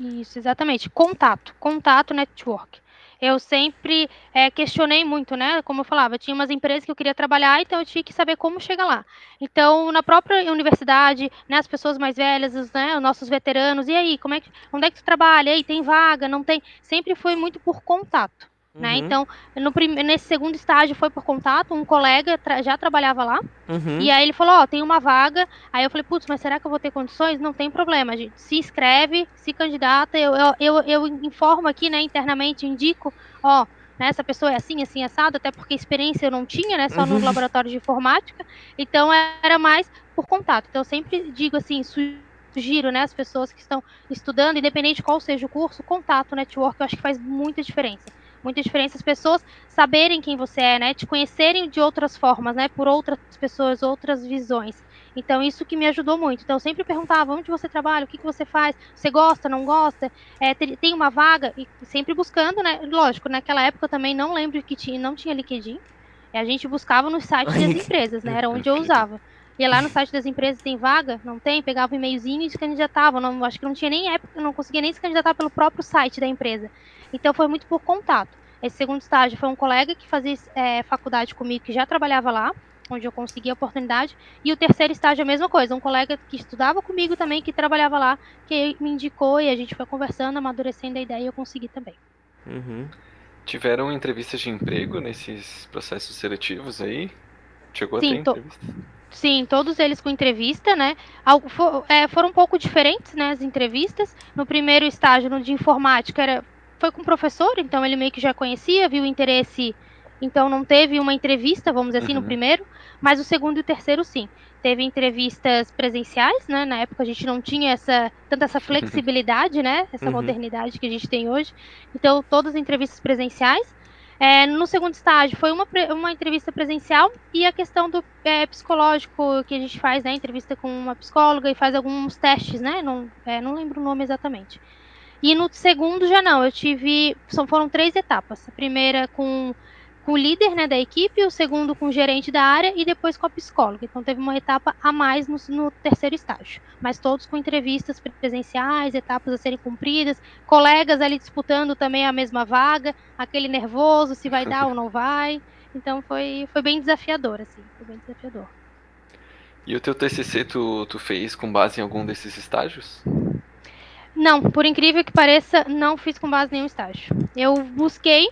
Isso, exatamente. Contato. Contato network eu sempre é, questionei muito, né? Como eu falava, tinha umas empresas que eu queria trabalhar, então eu tinha que saber como chegar lá. Então, na própria universidade, né, as pessoas mais velhas, os, né, os nossos veteranos, e aí, como é que, onde é que tu trabalha? E aí, tem vaga? Não tem? Sempre foi muito por contato. Né? Uhum. Então, no nesse segundo estágio foi por contato, um colega tra já trabalhava lá, uhum. e aí ele falou, ó, oh, tem uma vaga, aí eu falei, putz, mas será que eu vou ter condições? Não tem problema, gente, se inscreve, se candidata, eu, eu, eu, eu informo aqui, né, internamente, indico, ó, né? Essa pessoa é assim, assim, assado, até porque experiência eu não tinha, né? Só no uhum. laboratório de informática. Então era mais por contato. Então eu sempre digo assim, sugiro, né, as pessoas que estão estudando, independente de qual seja o curso, contato, network, eu acho que faz muita diferença. Muita diferença as pessoas saberem quem você é, né? Te conhecerem de outras formas, né? Por outras pessoas, outras visões. Então, isso que me ajudou muito. Então, eu sempre perguntava onde você trabalha, o que, que você faz, você gosta, não gosta, é, tem uma vaga, e sempre buscando, né? Lógico, naquela época eu também não lembro que tinha, não tinha LinkedIn. A gente buscava nos sites das empresas, né? Era onde eu usava. Ia lá no site das empresas, tem vaga? Não tem? Pegava um e-mailzinho e se candidatava. Não, acho que não tinha nem época, não conseguia nem se candidatar pelo próprio site da empresa. Então foi muito por contato. Esse segundo estágio foi um colega que fazia é, faculdade comigo, que já trabalhava lá onde eu consegui a oportunidade. E o terceiro estágio é a mesma coisa, um colega que estudava comigo também, que trabalhava lá, que me indicou e a gente foi conversando, amadurecendo a ideia e eu consegui também.
Uhum. Tiveram entrevistas de emprego nesses processos seletivos aí? Chegou Sim, a ter entrevista?
Sim, todos eles com entrevista, né? For, é, foram um pouco diferentes, né, as entrevistas. No primeiro estágio, no de informática, era, foi com o professor, então ele meio que já conhecia, viu o interesse então não teve uma entrevista, vamos dizer assim, uhum. no primeiro, mas o segundo e o terceiro sim. Teve entrevistas presenciais, né? Na época a gente não tinha essa tanta essa flexibilidade, né? Essa uhum. modernidade que a gente tem hoje. Então todas as entrevistas presenciais. É, no segundo estágio foi uma, uma entrevista presencial e a questão do é, psicológico que a gente faz, né? Entrevista com uma psicóloga e faz alguns testes, né? Não, é, não lembro o nome exatamente. E no segundo já não, eu tive. São, foram três etapas. A primeira com com o líder né, da equipe, o segundo com o gerente da área e depois com a psicóloga. Então teve uma etapa a mais no, no, terceiro estágio, mas todos com entrevistas presenciais, etapas a serem cumpridas, colegas ali disputando também a mesma vaga, aquele nervoso se vai dar ou não vai. Então foi, foi bem desafiador, assim, foi bem desafiador.
E o teu TCC tu, tu fez com base em algum desses estágios?
Não, por incrível que pareça, não fiz com base em nenhum estágio. Eu busquei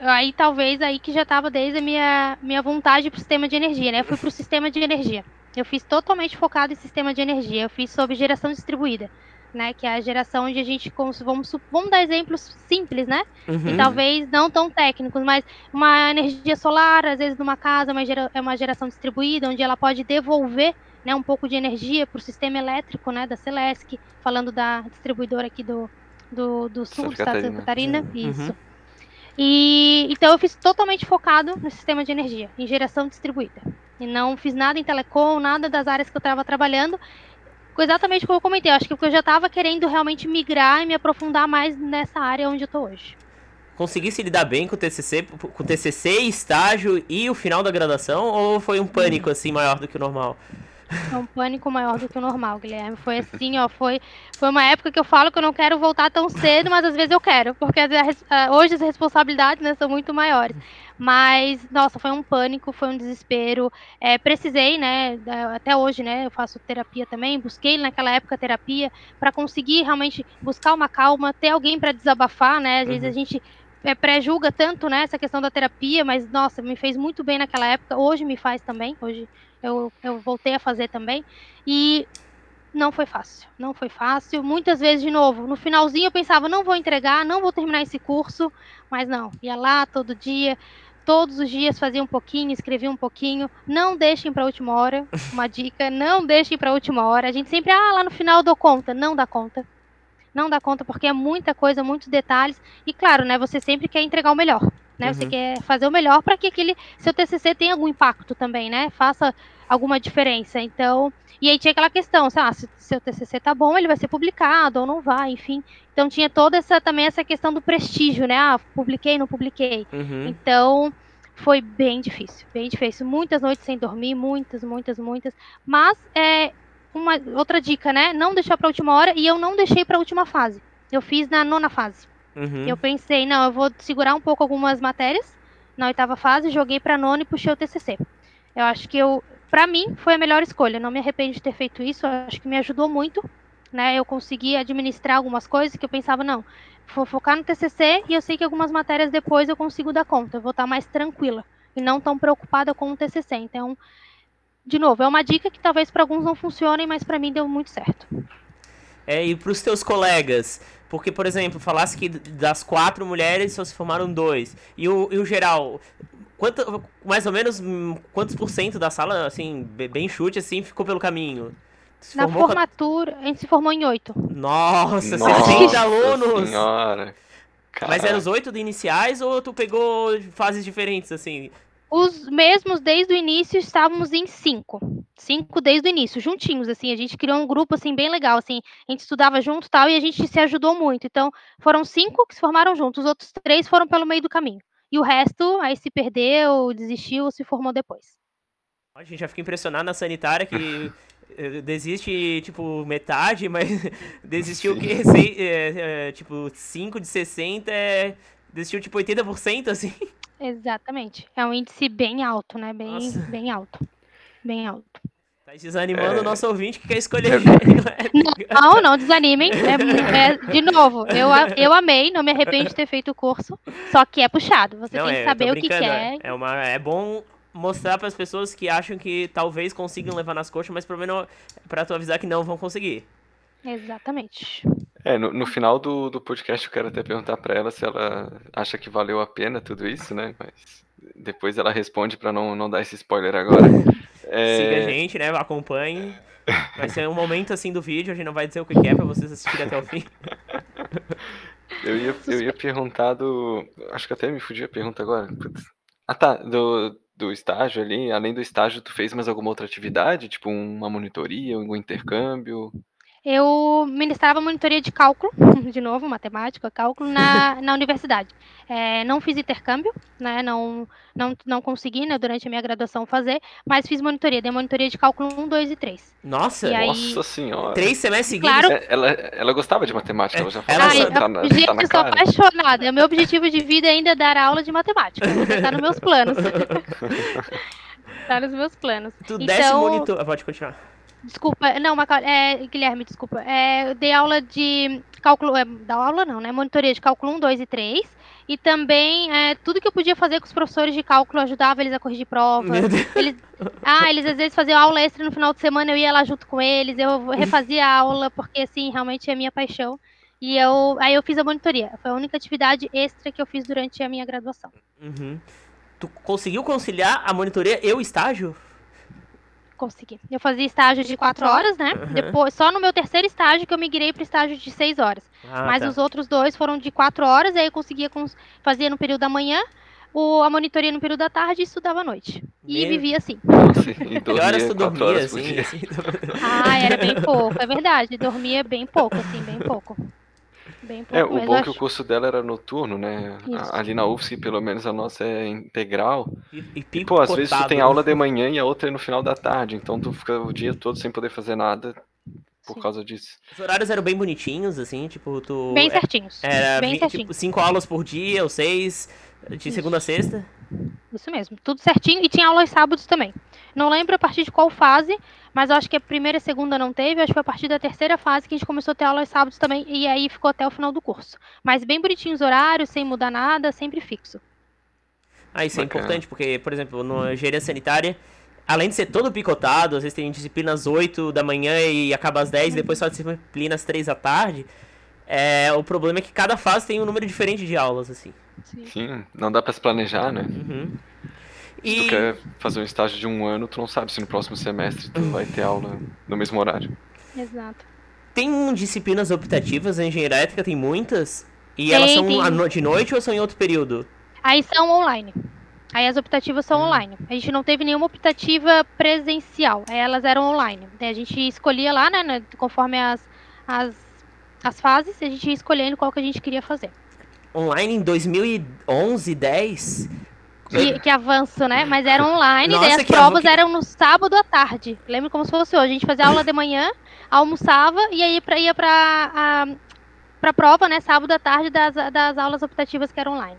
aí talvez aí que já estava desde a minha, minha vontade para o sistema de energia, né? Eu fui para o sistema de energia. Eu fiz totalmente focado em sistema de energia. Eu fiz sobre geração distribuída, né? Que é a geração onde a gente vamos vamos dar exemplos simples, né? Uhum. E talvez não tão técnicos, mas uma energia solar, às vezes numa casa, uma gera, é uma geração distribuída onde ela pode devolver né, um pouco de energia para o sistema elétrico, né? Da Celesc, falando da distribuidora aqui do do, do sul do estado de Santa Catarina, uhum. E então eu fiz totalmente focado no sistema de energia, em geração distribuída. E não fiz nada em telecom, nada das áreas que eu estava trabalhando. Exatamente como eu comentei, eu acho que porque eu já estava querendo realmente migrar e me aprofundar mais nessa área onde eu estou hoje.
Conseguisse lidar bem com o TCC, com o TCC, estágio e o final da graduação ou foi um pânico assim maior do que o normal?
É um pânico maior do que o normal, Guilherme. Foi assim, ó, foi, foi uma época que eu falo que eu não quero voltar tão cedo, mas às vezes eu quero, porque hoje as responsabilidades né, são muito maiores. Mas, nossa, foi um pânico, foi um desespero. É, precisei, né, até hoje, né, eu faço terapia também, busquei naquela época terapia para conseguir realmente buscar uma calma, ter alguém para desabafar, né? Às vezes a uhum. gente é, pré-julga tanto, né, essa questão da terapia, mas, nossa, me fez muito bem naquela época, hoje me faz também, hoje eu, eu voltei a fazer também. E não foi fácil, não foi fácil. Muitas vezes, de novo, no finalzinho eu pensava, não vou entregar, não vou terminar esse curso, mas não, ia lá todo dia, todos os dias fazia um pouquinho, escrevia um pouquinho. Não deixem para a última hora, uma dica, não deixem para a última hora. A gente sempre, ah, lá no final eu dou conta, não dá conta. Não dá conta porque é muita coisa, muitos detalhes. E claro, né, você sempre quer entregar o melhor né? Uhum. Você quer fazer o melhor para que aquele seu TCC tenha algum impacto também, né? Faça alguma diferença. Então, e aí tinha aquela questão, ah, se seu TCC tá bom, ele vai ser publicado ou não vai, enfim. Então tinha toda essa também essa questão do prestígio, né? Ah, publiquei, não publiquei. Uhum. Então, foi bem difícil, bem difícil. Muitas noites sem dormir, muitas, muitas, muitas. Mas é uma outra dica, né? Não deixar para a última hora e eu não deixei para a última fase. Eu fiz na nona fase. Uhum. Eu pensei, não, eu vou segurar um pouco algumas matérias na oitava fase, joguei para nona e puxei o TCC. Eu acho que eu, para mim, foi a melhor escolha. Não me arrependo de ter feito isso. Acho que me ajudou muito, né? Eu consegui administrar algumas coisas que eu pensava, não, vou focar no TCC e eu sei que algumas matérias depois eu consigo dar conta. Eu vou estar mais tranquila e não tão preocupada com o TCC. Então, de novo, é uma dica que talvez para alguns não funcione, mas para mim deu muito certo.
É, e para os teus colegas, porque, por exemplo, falasse que das quatro mulheres só se formaram dois. E o, e o geral, quanto, mais ou menos hum, quantos por cento da sala, assim, bem chute, assim, ficou pelo caminho?
Se Na formatura, a gente se formou em oito.
Nossa, Nossa 60 alunos!
Senhora.
Mas eram os oito de iniciais ou tu pegou fases diferentes, assim?
Os mesmos desde o início estávamos em cinco. Cinco desde o início, juntinhos, assim. A gente criou um grupo, assim, bem legal, assim. A gente estudava junto tal e a gente se ajudou muito. Então, foram cinco que se formaram juntos. Os outros três foram pelo meio do caminho. E o resto, aí se perdeu, desistiu, se formou depois.
A gente já fica impressionado na sanitária que eh, desiste, tipo, metade, mas desistiu o quê? Sei, é, é, tipo, 5 de 60, é, desistiu, tipo, 80%, assim.
Exatamente. É um índice bem alto, né? Bem, bem alto. Bem alto.
Tá desanimando é... o nosso ouvinte que quer escolher.
Não, não desanimem. É, é, de novo, eu, eu amei, não me arrependo de ter feito o curso. Só que é puxado. Você não, tem que saber o que quer.
É, uma, é bom mostrar para as pessoas que acham que talvez consigam levar nas coxas, mas pelo menos para tu avisar que não vão conseguir.
Exatamente.
É, no, no final do, do podcast eu quero até perguntar para ela se ela acha que valeu a pena tudo isso, né? Mas depois ela responde para não, não dar esse spoiler agora.
É... Siga a gente, né? Acompanhe. Vai ser um momento assim do vídeo, a gente não vai dizer o que é para vocês assistirem até o fim.
Eu ia, eu ia perguntar do. Acho que até me fugi a pergunta agora. Ah tá, do, do estágio ali, além do estágio, tu fez mais alguma outra atividade? Tipo uma monitoria, um intercâmbio?
Eu ministrava monitoria de cálculo, de novo, matemática, cálculo, na, na universidade. É, não fiz intercâmbio, né? Não, não, não consegui, né, durante a minha graduação fazer, mas fiz monitoria, dei monitoria de cálculo 1, 2 e 3.
Nossa,
e aí... nossa senhora.
Três semestres seguidos? Claro.
É, ela, ela gostava de matemática, ela já falou. Ela,
Ai, tá na, gente, tá na eu sou apaixonada. O meu objetivo de vida é ainda dar aula de matemática. Tá nos meus planos. tá nos meus planos.
Tu então... desce monitor. Pode continuar.
Desculpa, não, é, Guilherme, desculpa. É, eu dei aula de cálculo, é, da aula não, né? Monitoria de cálculo 1, 2 e 3. E também é, tudo que eu podia fazer com os professores de cálculo, ajudava eles a corrigir prova. Eles, ah, eles às vezes faziam aula extra no final de semana, eu ia lá junto com eles, eu refazia a aula, porque assim, realmente é minha paixão. E eu, aí eu fiz a monitoria. Foi a única atividade extra que eu fiz durante a minha graduação.
Uhum. Tu conseguiu conciliar a monitoria e o estágio?
Consegui. Eu fazia estágio de quatro horas, né? Uhum. Depois, só no meu terceiro estágio que eu migrei para estágio de seis horas. Ah, Mas tá. os outros dois foram de quatro horas, aí eu conseguia fazia no período da manhã, o, a monitoria no período da tarde e estudava à noite. E vivia assim.
Nossa, e que horas tu dormia, assim, assim?
Ah, era bem pouco, é verdade. Dormia bem pouco, assim, bem pouco.
Bem é, o bom é que o curso dela era noturno, né? Isso. Ali na UFSC, pelo menos, a nossa é integral. E, e, e pô, às vezes tu tem aula de manhã e a outra é no final da tarde, então tu fica o dia todo sem poder fazer nada por Sim. causa disso.
Os horários eram bem bonitinhos, assim, tipo, tu...
Bem certinhos.
Era,
bem
certinho. tipo, cinco aulas por dia, ou seis, de Isso. segunda a sexta.
Isso mesmo, tudo certinho. E tinha aulas sábados também. Não lembro a partir de qual fase, mas eu acho que a primeira e a segunda não teve, acho que foi a partir da terceira fase que a gente começou a ter aulas sábados também, e aí ficou até o final do curso. Mas bem bonitinho os horários, sem mudar nada, sempre fixo.
Ah, isso é Bacana. é importante, porque, por exemplo, na engenharia sanitária, além de ser todo picotado, às vezes tem disciplinas 8 da manhã e acaba às 10, uhum. depois só disciplinas 3 da tarde, é, o problema é que cada fase tem um número diferente de aulas, assim.
Sim, Sim não dá para se planejar, né? Uhum. Se e... tu quer fazer um estágio de um ano, tu não sabe se no próximo semestre tu vai ter aula no mesmo horário.
Exato.
Tem disciplinas optativas, a engenharia elétrica tem muitas, e tem, elas são tem. de noite ou são em outro período?
Aí são online. Aí as optativas são hum. online. A gente não teve nenhuma optativa presencial. Aí elas eram online. A gente escolhia lá, né, conforme as, as, as fases, a gente ia escolhendo qual que a gente queria fazer.
Online em 2011, 10?
que, que avanço, né? Mas era online, Nossa, daí as provas eram no sábado à tarde. Lembro como se fosse hoje. A gente fazia aula de manhã, almoçava e aí pra, ia pra, a, pra prova, né? Sábado à tarde das, das aulas optativas que eram online.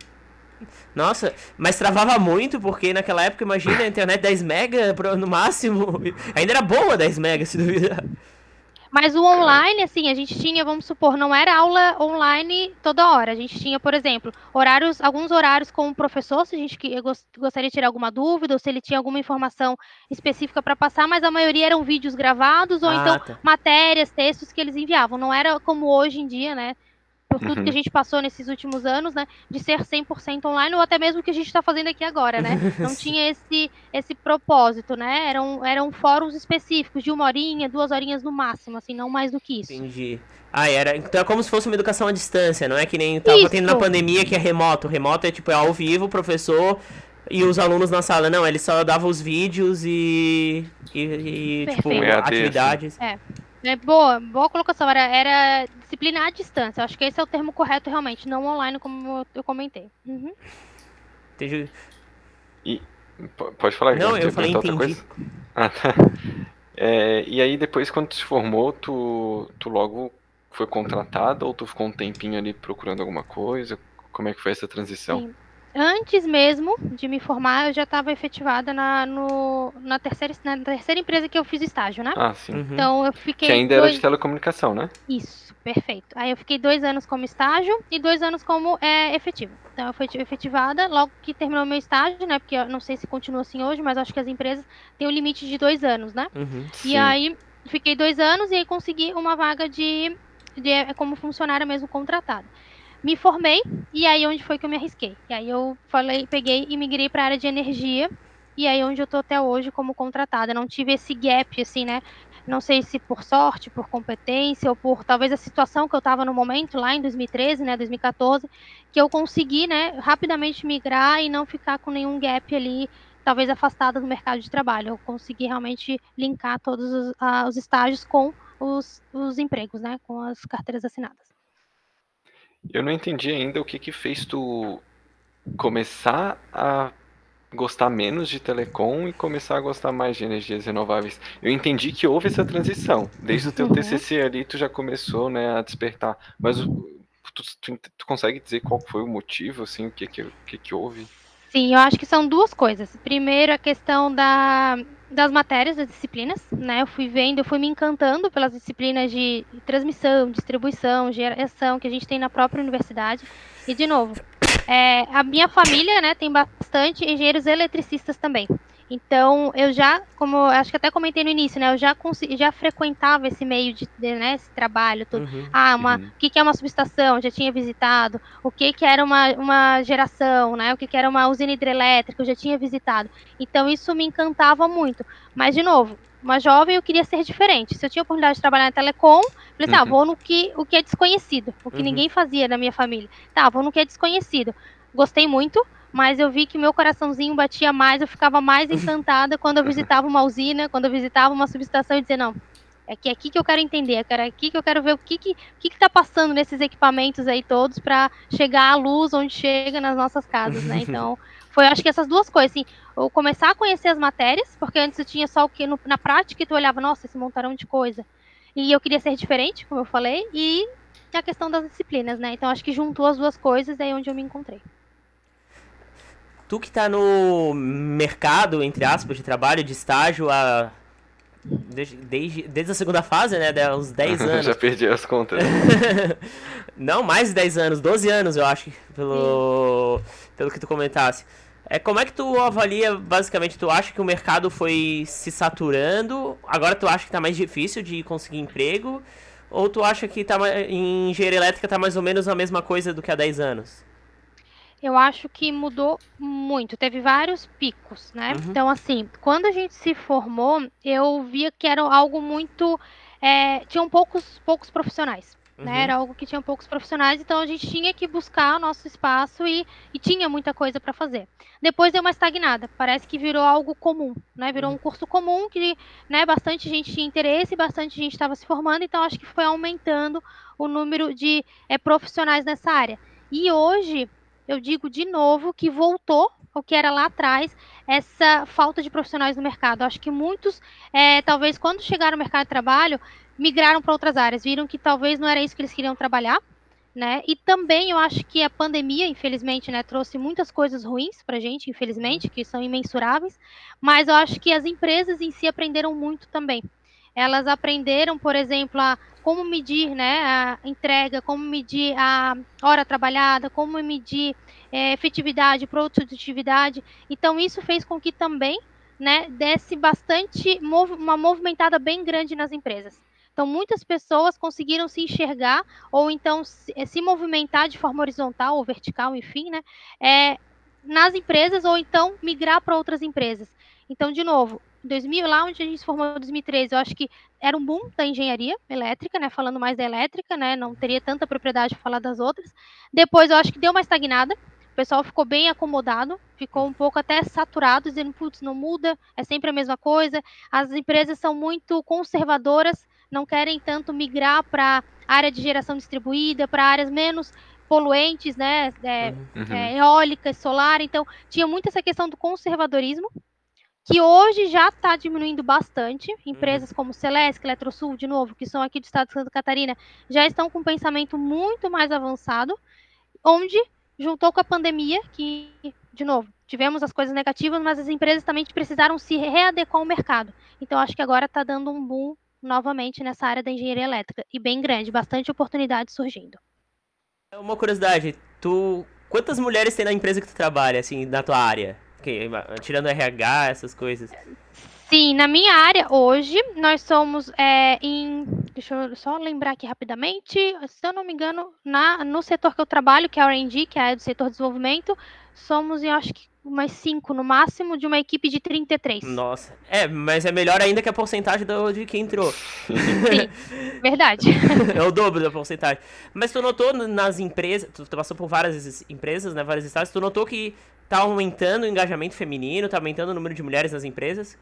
Nossa, mas travava muito, porque naquela época, imagina, a internet 10 mega no máximo. Ainda era boa 10 mega, se duvidar.
Mas o online, assim, a gente tinha, vamos supor, não era aula online toda hora. A gente tinha, por exemplo, horários, alguns horários com o professor, se a gente gostaria de tirar alguma dúvida, ou se ele tinha alguma informação específica para passar, mas a maioria eram vídeos gravados, ou ah, então tá. matérias, textos que eles enviavam. Não era como hoje em dia, né? Por tudo uhum. que a gente passou nesses últimos anos, né, de ser 100% online, ou até mesmo o que a gente está fazendo aqui agora, né? Não tinha esse, esse propósito, né? Eram, eram fóruns específicos, de uma horinha, duas horinhas no máximo, assim, não mais do que isso.
Entendi. Ah, era, então é como se fosse uma educação à distância, não é que nem tava isso. tendo na pandemia que é remoto. Remoto é tipo, é ao vivo, o professor e os alunos na sala. Não, ele só dava os vídeos e, e, e tipo, atividades.
É. É boa, boa colocação. Era, era disciplina à distância. Acho que esse é o termo correto realmente, não online, como eu comentei. Uhum.
Entendi.
E, pode falar.
Não, eu falei entendi. Coisa?
Ah, tá. É, e aí depois, quando tu se formou, tu, tu logo foi contratado ou tu ficou um tempinho ali procurando alguma coisa? Como é que foi essa transição? Sim
antes mesmo de me formar, eu já estava efetivada na, no, na, terceira, na terceira empresa que eu fiz estágio, né?
Ah, sim. Uhum.
Então eu fiquei.
Que ainda dois... era de telecomunicação, né?
Isso, perfeito. Aí eu fiquei dois anos como estágio e dois anos como é, efetivo. Então eu fui efetivada logo que terminou meu estágio, né? Porque eu não sei se continua assim hoje, mas acho que as empresas têm o um limite de dois anos, né? Uhum, e aí fiquei dois anos e aí consegui uma vaga de, de como funcionária mesmo contratada me formei e aí onde foi que eu me arrisquei. E aí eu falei, peguei e migrei para a área de energia e aí onde eu tô até hoje como contratada. Não tive esse gap assim, né? Não sei se por sorte, por competência ou por talvez a situação que eu estava no momento lá em 2013, né, 2014, que eu consegui, né, rapidamente migrar e não ficar com nenhum gap ali, talvez afastada do mercado de trabalho. Eu consegui realmente linkar todos os, uh, os estágios com os, os empregos, né, com as carteiras assinadas.
Eu não entendi ainda o que que fez tu começar a gostar menos de telecom e começar a gostar mais de energias renováveis. Eu entendi que houve essa transição. Desde o teu uhum. TCC ali, tu já começou, né, a despertar. Mas tu, tu, tu, consegue dizer qual foi o motivo, assim, o que que, o que que houve?
Sim, eu acho que são duas coisas. Primeiro, a questão da, das matérias, das disciplinas, né? Eu fui vendo, eu fui me encantando pelas disciplinas de transmissão, distribuição, geração que a gente tem na própria universidade. E, de novo, é, a minha família, né, tem bastante engenheiros eletricistas também. Então, eu já, como eu acho que até comentei no início, né? Eu já, já frequentava esse meio de, de né, esse trabalho, tudo. Uhum, ah, uma, uhum. o que, que é uma subestação? Já tinha visitado. O que, que era uma, uma geração, né? O que, que era uma usina hidrelétrica? Eu já tinha visitado. Então, isso me encantava muito. Mas, de novo, uma jovem eu queria ser diferente. Se eu tinha oportunidade de trabalhar na telecom, falei, tá, uhum. vou no que, o que é desconhecido, o que uhum. ninguém fazia na minha família. Tá, vou no que é desconhecido. Gostei muito, mas eu vi que meu coraçãozinho batia mais, eu ficava mais encantada quando eu visitava uma usina, quando eu visitava uma subestação e dizia, não, é que é aqui que eu quero entender, é aqui que eu quero ver o que que, que, que tá passando nesses equipamentos aí todos para chegar à luz onde chega nas nossas casas, né? Então, foi acho que essas duas coisas, assim, eu começar a conhecer as matérias, porque antes eu tinha só o que no, na prática tu olhava, nossa, esse montarão de coisa. E eu queria ser diferente, como eu falei, e a questão das disciplinas, né? Então acho que juntou as duas coisas, é onde eu me encontrei
tu que tá no mercado, entre aspas, de trabalho, de estágio há. Desde, desde, desde a segunda fase, né? De uns 10 anos.
Já perdi as contas.
Não, mais de 10 anos, 12 anos, eu acho, pelo, pelo que tu comentasse. É, como é que tu avalia, basicamente, tu acha que o mercado foi se saturando? Agora tu acha que tá mais difícil de conseguir emprego? Ou tu acha que tá, em engenharia elétrica tá mais ou menos a mesma coisa do que há 10 anos?
Eu acho que mudou muito. Teve vários picos, né? Uhum. Então, assim, quando a gente se formou, eu via que era algo muito. É, tinham poucos, poucos profissionais. Né? Uhum. Né? Era algo que tinha poucos profissionais, então a gente tinha que buscar o nosso espaço e, e tinha muita coisa para fazer. Depois deu uma estagnada, parece que virou algo comum, né? Virou uhum. um curso comum que né, bastante gente tinha interesse, bastante gente estava se formando, então acho que foi aumentando o número de é, profissionais nessa área. E hoje eu digo de novo que voltou ao que era lá atrás, essa falta de profissionais no mercado. Acho que muitos, é, talvez quando chegaram no mercado de trabalho, migraram para outras áreas, viram que talvez não era isso que eles queriam trabalhar, né? E também eu acho que a pandemia, infelizmente, né, trouxe muitas coisas ruins para a gente, infelizmente, que são imensuráveis, mas eu acho que as empresas em si aprenderam muito também. Elas aprenderam, por exemplo, a como medir né, a entrega, como medir a hora trabalhada, como medir é, efetividade, produtividade. Então, isso fez com que também né, desse bastante uma movimentada bem grande nas empresas. Então, muitas pessoas conseguiram se enxergar ou então se, eh, se movimentar de forma horizontal ou vertical, enfim, né? É, nas empresas ou então migrar para outras empresas. Então, de novo, 2000, lá onde a gente se formou em 2013, eu acho que era um boom da engenharia elétrica, né? Falando mais da elétrica, né? Não teria tanta propriedade para falar das outras. Depois, eu acho que deu uma estagnada. O pessoal ficou bem acomodado, ficou um pouco até saturado, dizendo, putz, não muda, é sempre a mesma coisa. As empresas são muito conservadoras, não querem tanto migrar para área de geração distribuída, para áreas menos poluentes, né? É, uhum. é, eólicas, solar. Então, tinha muito essa questão do conservadorismo que hoje já está diminuindo bastante. Empresas uhum. como Celesc, Eletrosul, de novo, que são aqui do estado de Santa Catarina, já estão com um pensamento muito mais avançado, onde juntou com a pandemia, que, de novo, tivemos as coisas negativas, mas as empresas também precisaram se readequar ao mercado. Então, acho que agora está dando um boom novamente nessa área da engenharia elétrica, e bem grande, bastante oportunidade surgindo.
Uma curiosidade, tu quantas mulheres tem na empresa que tu trabalha, assim, na tua área? Tirando RH, essas coisas.
Sim, na minha área hoje, nós somos é, em. Deixa eu só lembrar aqui rapidamente. Se eu não me engano, na, no setor que eu trabalho, que é a RD, que é do setor de desenvolvimento, somos, eu acho que umas 5 no máximo, de uma equipe de 33.
Nossa. É, mas é melhor ainda que a porcentagem do, de quem entrou.
Sim, verdade.
é o dobro da porcentagem. Mas tu notou nas empresas, tu passou por várias empresas, né, vários estados, tu notou que tá aumentando o engajamento feminino, tá aumentando o número de mulheres nas empresas?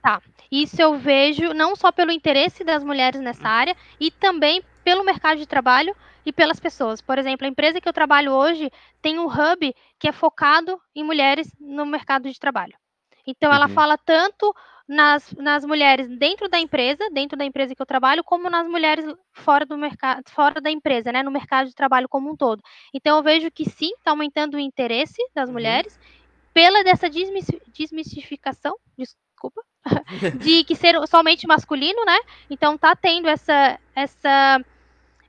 Tá. Isso eu vejo não só pelo interesse das mulheres nessa área, e também pelo mercado de trabalho e pelas pessoas. Por exemplo, a empresa que eu trabalho hoje tem um hub que é focado em mulheres no mercado de trabalho. Então, uhum. ela fala tanto nas, nas mulheres dentro da empresa, dentro da empresa que eu trabalho, como nas mulheres fora do mercado, fora da empresa, né, no mercado de trabalho como um todo. Então eu vejo que sim, está aumentando o interesse das uhum. mulheres pela dessa desmistificação, desculpa, de que ser somente masculino, né? Então tá tendo essa essa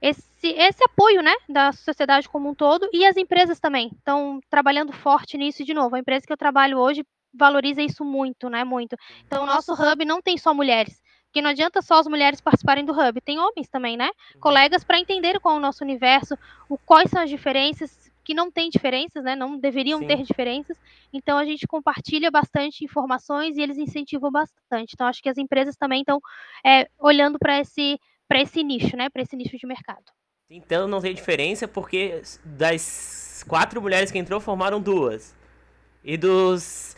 esse, esse apoio, né, da sociedade como um todo e as empresas também estão trabalhando forte nisso de novo. A empresa que eu trabalho hoje valoriza isso muito, né? Muito. Então, o nosso hub não tem só mulheres. Porque não adianta só as mulheres participarem do hub, tem homens também, né? Uhum. Colegas para entender qual é o nosso universo, o, quais são as diferenças, que não tem diferenças, né? Não deveriam Sim. ter diferenças. Então a gente compartilha bastante informações e eles incentivam bastante. Então acho que as empresas também estão é, olhando para esse para esse nicho, né? Para esse nicho de mercado.
Então não tem diferença porque das quatro mulheres que entrou formaram duas e dos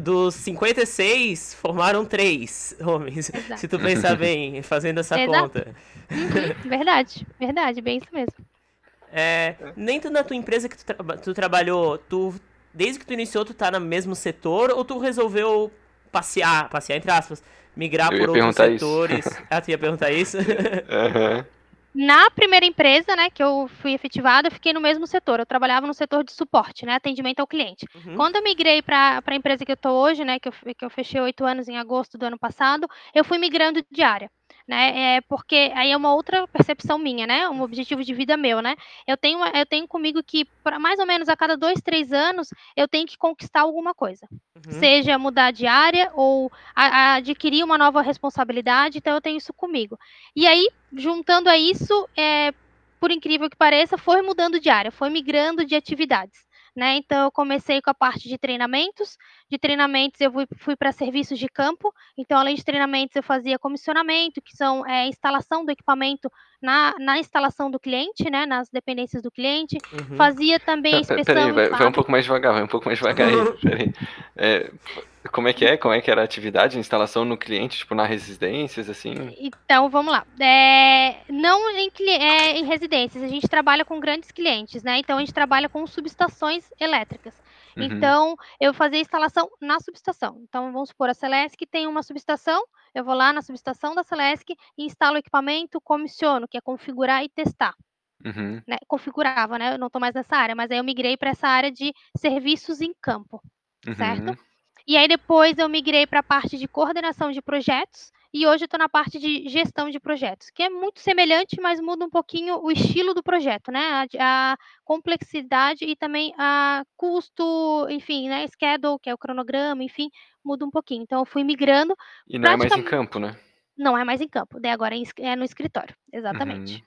dos 56, formaram três homens. Exato. Se tu pensar bem, fazendo essa Exato. conta.
Uhum. Verdade, verdade, bem isso mesmo.
É, dentro da tua empresa que tu, tra tu, trabalhou, tu, desde que tu iniciou, tu tá no mesmo setor ou tu resolveu passear, passear entre aspas, migrar por outros setores? Isso. Ah, tu ia perguntar isso?
Uhum. Na primeira empresa, né, que eu fui efetivada, eu fiquei no mesmo setor. Eu trabalhava no setor de suporte, né, atendimento ao cliente. Uhum. Quando eu migrei para a empresa que eu estou hoje, né, que eu, que eu fechei oito anos em agosto do ano passado, eu fui migrando de área né? É porque aí é uma outra percepção minha, né? Um objetivo de vida meu, né? Eu tenho, eu tenho comigo que para mais ou menos a cada dois, três anos eu tenho que conquistar alguma coisa, uhum. seja mudar de área ou a, a adquirir uma nova responsabilidade. Então eu tenho isso comigo. E aí juntando a isso, é, por incrível que pareça, foi mudando de área, foi migrando de atividades. Né? Então, eu comecei com a parte de treinamentos. De treinamentos, eu fui, fui para serviços de campo. Então, além de treinamentos, eu fazia comissionamento, que são é, instalação do equipamento na, na instalação do cliente, né? Nas dependências do cliente. Uhum. Fazia também inspeção.
Peraí, vai, vai, um pouco mais devagar, vai um pouco mais devagar aí. É, como é que é? Como é que era a atividade, a instalação no cliente, tipo, nas residências, assim?
Então, vamos lá. É, não em, é, em residências, a gente trabalha com grandes clientes, né? Então, a gente trabalha com subestações elétricas. Uhum. Então, eu fazia instalação na subestação. Então, vamos supor, a Celesc tem uma subestação, eu vou lá na subestação da Celesc e instalo o equipamento, comissiono, que é configurar e testar. Uhum. Né? Configurava, né? Eu não estou mais nessa área, mas aí eu migrei para essa área de serviços em campo, uhum. certo? E aí depois eu migrei para a parte de coordenação de projetos e hoje estou na parte de gestão de projetos, que é muito semelhante, mas muda um pouquinho o estilo do projeto, né? A, a complexidade e também a custo, enfim, né? Schedule, que é o cronograma, enfim, muda um pouquinho. Então eu fui migrando.
E não praticamente... é mais em campo, né?
Não é mais em campo, daí agora é, é no escritório, exatamente. Uhum.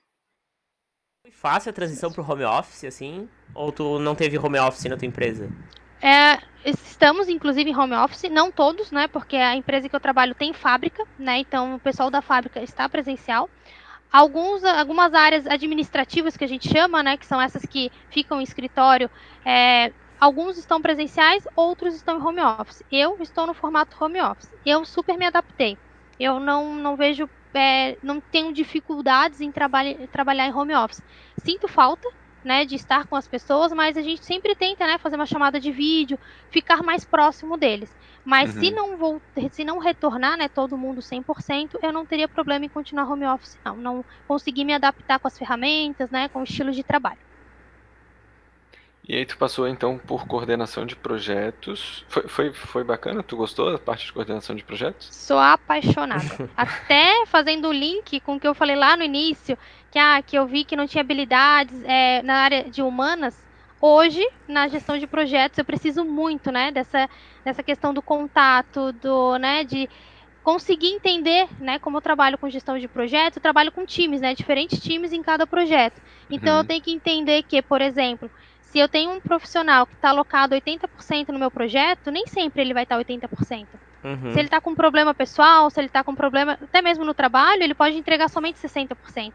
Foi fácil a transição para o home office, assim? Ou tu não teve home office na tua empresa?
É, estamos, inclusive, em home office, não todos, né? Porque a empresa que eu trabalho tem fábrica, né? Então o pessoal da fábrica está presencial. Alguns, algumas áreas administrativas que a gente chama, né? Que são essas que ficam em escritório, é, alguns estão presenciais, outros estão em home office. Eu estou no formato home office. Eu super me adaptei. Eu não, não vejo, é, não tenho dificuldades em traba trabalhar em home office. Sinto falta, né, de estar com as pessoas, mas a gente sempre tenta, né, fazer uma chamada de vídeo, ficar mais próximo deles. Mas uhum. se não vou, se não retornar, né, todo mundo 100%, eu não teria problema em continuar home office, não. Não consegui me adaptar com as ferramentas, né, com o estilo de trabalho.
E aí tu passou então por coordenação de projetos. Foi, foi, foi bacana? Tu gostou da parte de coordenação de projetos?
Sou apaixonada. Até fazendo o link com o que eu falei lá no início, que, ah, que eu vi que não tinha habilidades é, na área de humanas. Hoje, na gestão de projetos, eu preciso muito, né, dessa, dessa questão do contato, do, né, de conseguir entender, né, como eu trabalho com gestão de projetos, eu trabalho com times, né, diferentes times em cada projeto. Então, uhum. eu tenho que entender que, por exemplo, se eu tenho um profissional que está alocado 80% no meu projeto, nem sempre ele vai estar tá 80%. Uhum. Se ele está com um problema pessoal, se ele está com um problema, até mesmo no trabalho, ele pode entregar somente 60%.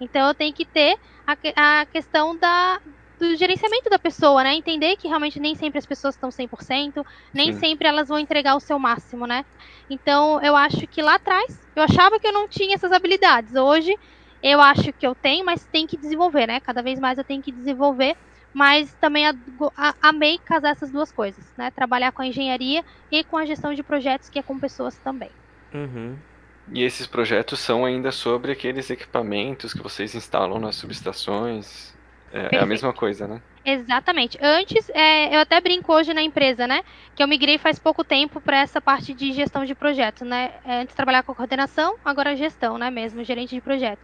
Então eu tenho que ter a, a questão da, do gerenciamento da pessoa, né? Entender que realmente nem sempre as pessoas estão 100%, nem Sim. sempre elas vão entregar o seu máximo, né? Então eu acho que lá atrás eu achava que eu não tinha essas habilidades. Hoje eu acho que eu tenho, mas tem que desenvolver, né? Cada vez mais eu tenho que desenvolver mas também a, a, amei casar essas duas coisas, né? Trabalhar com a engenharia e com a gestão de projetos, que é com pessoas também.
Uhum. E esses projetos são ainda sobre aqueles equipamentos que vocês instalam nas subestações? É, é a mesma coisa, né?
Exatamente. Antes, é, eu até brinco hoje na empresa, né? Que eu migrei faz pouco tempo para essa parte de gestão de projetos, né? É, antes trabalhar com coordenação, agora gestão, né? Mesmo, gerente de projeto.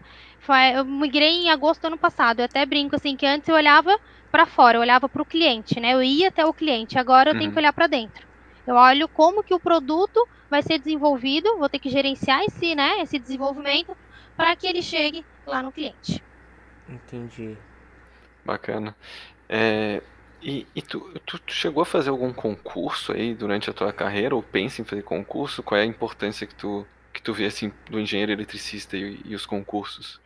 Eu migrei em agosto do ano passado. Eu até brinco assim que antes eu olhava para fora, eu olhava para o cliente, né? Eu ia até o cliente. Agora eu uhum. tenho que olhar para dentro. Eu olho como que o produto vai ser desenvolvido, vou ter que gerenciar esse, né, esse desenvolvimento para que ele chegue lá no cliente.
Entendi.
Bacana. É, e, e tu, tu, tu, chegou a fazer algum concurso aí durante a tua carreira, ou pensa em fazer concurso? Qual é a importância que tu, que tu vê assim, do engenheiro eletricista e, e os concursos?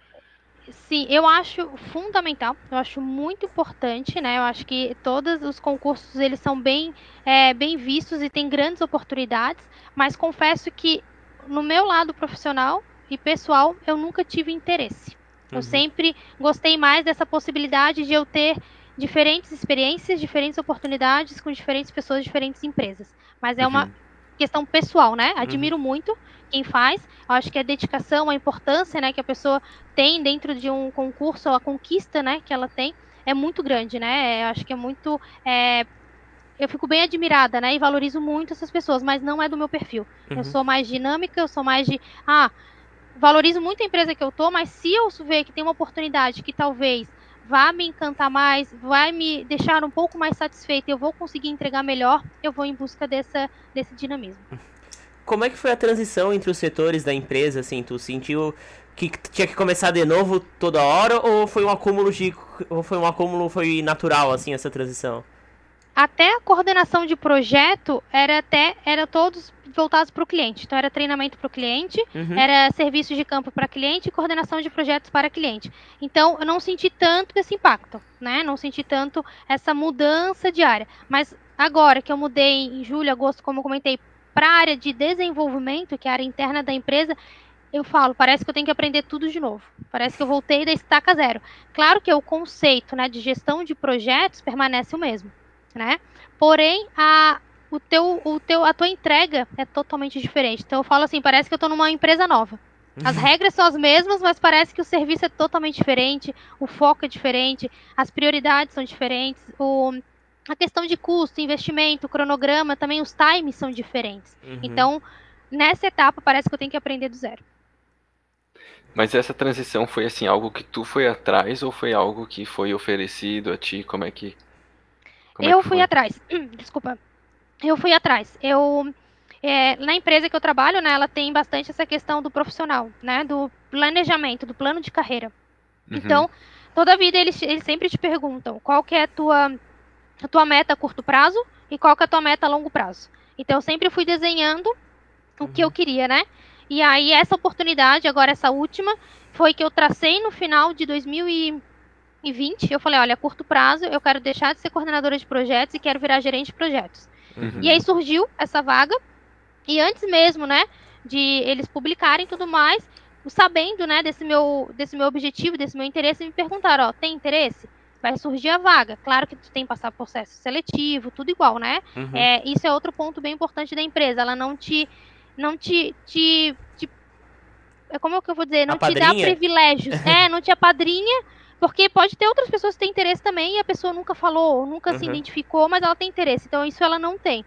Sim, eu acho fundamental, eu acho muito importante, né? Eu acho que todos os concursos eles são bem, é, bem vistos e tem grandes oportunidades, mas confesso que no meu lado profissional e pessoal eu nunca tive interesse. Eu uhum. sempre gostei mais dessa possibilidade de eu ter diferentes experiências, diferentes oportunidades com diferentes pessoas, diferentes empresas. Mas é uma uhum. questão pessoal, né? Admiro uhum. muito quem faz. Eu acho que a dedicação, a importância, né, que a pessoa tem dentro de um concurso, a conquista, né, que ela tem, é muito grande, né? Eu acho que é muito é, eu fico bem admirada, né? E valorizo muito essas pessoas, mas não é do meu perfil. Uhum. Eu sou mais dinâmica, eu sou mais de. Ah, valorizo muito a empresa que eu tô, mas se eu ver que tem uma oportunidade que talvez vá me encantar mais, vai me deixar um pouco mais satisfeita, eu vou conseguir entregar melhor, eu vou em busca dessa, desse dinamismo.
Como é que foi a transição entre os setores da empresa, assim, tu sentiu que tinha que começar de novo toda hora ou foi um acúmulo de ou foi um acúmulo foi natural assim essa transição?
Até a coordenação de projeto era até era todos voltados para o cliente. Então era treinamento para o cliente, uhum. era serviço de campo para cliente e coordenação de projetos para cliente. Então eu não senti tanto esse impacto, né? Não senti tanto essa mudança diária. Mas agora que eu mudei em julho, agosto, como eu comentei, para a área de desenvolvimento, que é a área interna da empresa, eu falo, parece que eu tenho que aprender tudo de novo. Parece que eu voltei da estaca zero. Claro que o conceito né, de gestão de projetos permanece o mesmo né? Porém, a, o teu, o teu, a tua entrega é totalmente diferente. Então eu falo assim, parece que eu estou numa empresa nova. As uhum. regras são as mesmas, mas parece que o serviço é totalmente diferente, o foco é diferente, as prioridades são diferentes, o, a questão de custo, investimento, cronograma, também os times são diferentes. Uhum. Então, nessa etapa, parece que eu tenho que aprender do zero.
Mas essa transição foi assim algo que tu foi atrás ou foi algo que foi oferecido a ti? Como é que
como é eu é fui foi? atrás. Desculpa. Eu fui atrás. Eu é, na empresa que eu trabalho, né, ela tem bastante essa questão do profissional, né, do planejamento, do plano de carreira. Uhum. Então, toda vida eles, eles sempre te perguntam qual que é a tua, a tua meta a curto prazo e qual que é a tua meta a longo prazo. Então, eu sempre fui desenhando o que eu uhum. queria, né? E aí, essa oportunidade, agora essa última, foi que eu tracei no final de 2020. Eu falei, olha, a curto prazo, eu quero deixar de ser coordenadora de projetos e quero virar gerente de projetos. Uhum. E aí surgiu essa vaga e antes mesmo, né, de eles publicarem tudo mais, sabendo, né, desse meu, desse meu objetivo, desse meu interesse, me perguntaram, ó, tem interesse? Vai surgir a vaga. Claro que tu tem que passar processo seletivo, tudo igual, né? Uhum. É, isso é outro ponto bem importante da empresa. Ela não te, não te, te, te como é que eu vou dizer, não te dá privilégios. é, não te apadrinha, porque pode ter outras pessoas que têm interesse também e a pessoa nunca falou, nunca uhum. se identificou, mas ela tem interesse. Então isso ela não tem.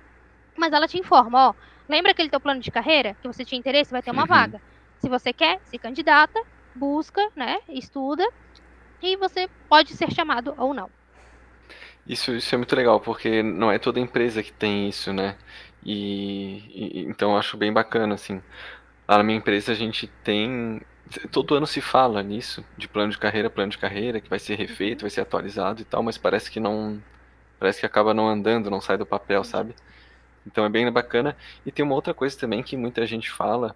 Mas ela te informa, ó, Lembra aquele teu plano de carreira que você tinha interesse? Vai ter uma uhum. vaga. Se você quer, se candidata, busca, né? Estuda e você pode ser chamado ou não.
Isso, isso é muito legal, porque não é toda empresa que tem isso, né? E, e então eu acho bem bacana, assim. Lá na minha empresa a gente tem. Todo ano se fala nisso, de plano de carreira, plano de carreira, que vai ser refeito, vai ser atualizado e tal, mas parece que não. Parece que acaba não andando, não sai do papel, sabe? Então é bem bacana. E tem uma outra coisa também que muita gente fala,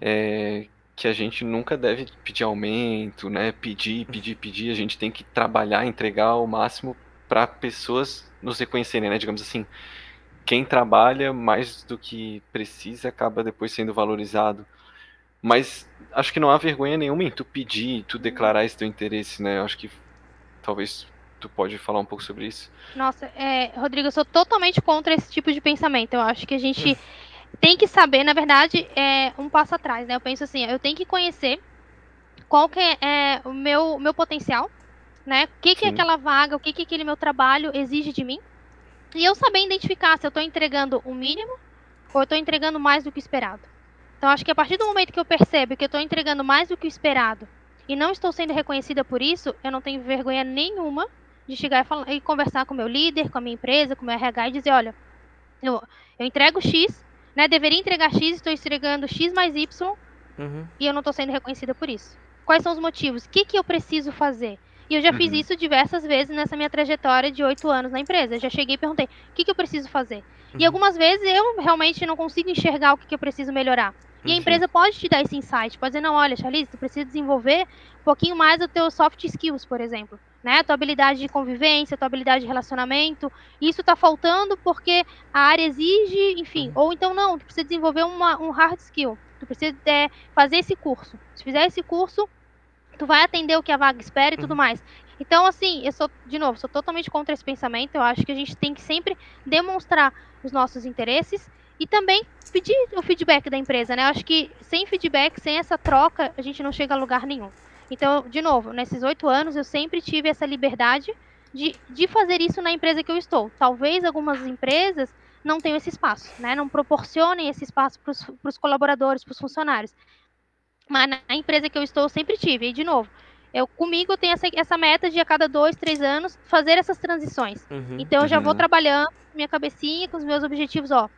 é que a gente nunca deve pedir aumento, né? Pedir, pedir, pedir. A gente tem que trabalhar, entregar o máximo para pessoas nos reconhecerem, né? Digamos assim, quem trabalha mais do que precisa acaba depois sendo valorizado. Mas acho que não há vergonha nenhuma em tu pedir, tu declarar esse teu interesse, né? Acho que talvez tu pode falar um pouco sobre isso?
Nossa, é, Rodrigo, eu sou totalmente contra esse tipo de pensamento. Eu acho que a gente hum. tem que saber, na verdade, é um passo atrás, né? Eu penso assim, eu tenho que conhecer qual que é, é o meu, meu potencial, né? O que, que é aquela vaga, o que, que aquele meu trabalho exige de mim. E eu saber identificar se eu estou entregando o mínimo ou eu estou entregando mais do que esperado. Então, acho que a partir do momento que eu percebo que eu estou entregando mais do que o esperado e não estou sendo reconhecida por isso, eu não tenho vergonha nenhuma de chegar e, falar, e conversar com o meu líder, com a minha empresa, com o meu RH e dizer, olha, eu, eu entrego X, né? Deveria entregar X, estou entregando X mais Y uhum. e eu não estou sendo reconhecida por isso. Quais são os motivos? O que, que eu preciso fazer? E eu já uhum. fiz isso diversas vezes nessa minha trajetória de oito anos na empresa. Eu já cheguei e perguntei, o que, que eu preciso fazer? Uhum. E algumas vezes eu realmente não consigo enxergar o que, que eu preciso melhorar. E a empresa pode te dar esse insight, pode dizer, não, olha, Charlize, tu precisa desenvolver um pouquinho mais o teu soft skills, por exemplo né? Tua habilidade de convivência, tua habilidade de relacionamento. Isso está faltando porque a área exige, enfim. Uhum. Ou então não, tu precisa desenvolver uma, um hard skill. Tu precisa é, fazer esse curso. Se fizer esse curso, tu vai atender o que a vaga espera e tudo uhum. mais. Então, assim, eu sou, de novo, sou totalmente contra esse pensamento. Eu acho que a gente tem que sempre demonstrar os nossos interesses e também pedir o feedback da empresa, né? Eu acho que sem feedback, sem essa troca, a gente não chega a lugar nenhum. Então, de novo, nesses oito anos eu sempre tive essa liberdade de, de fazer isso na empresa que eu estou. Talvez algumas empresas não tenham esse espaço, né? Não proporcionem esse espaço para os colaboradores, para os funcionários. Mas na empresa que eu estou, eu sempre tive. E, de novo, eu comigo eu tenho essa, essa meta de a cada dois, três anos fazer essas transições. Uhum, então eu já vou trabalhando minha cabecinha com os meus objetivos, ó.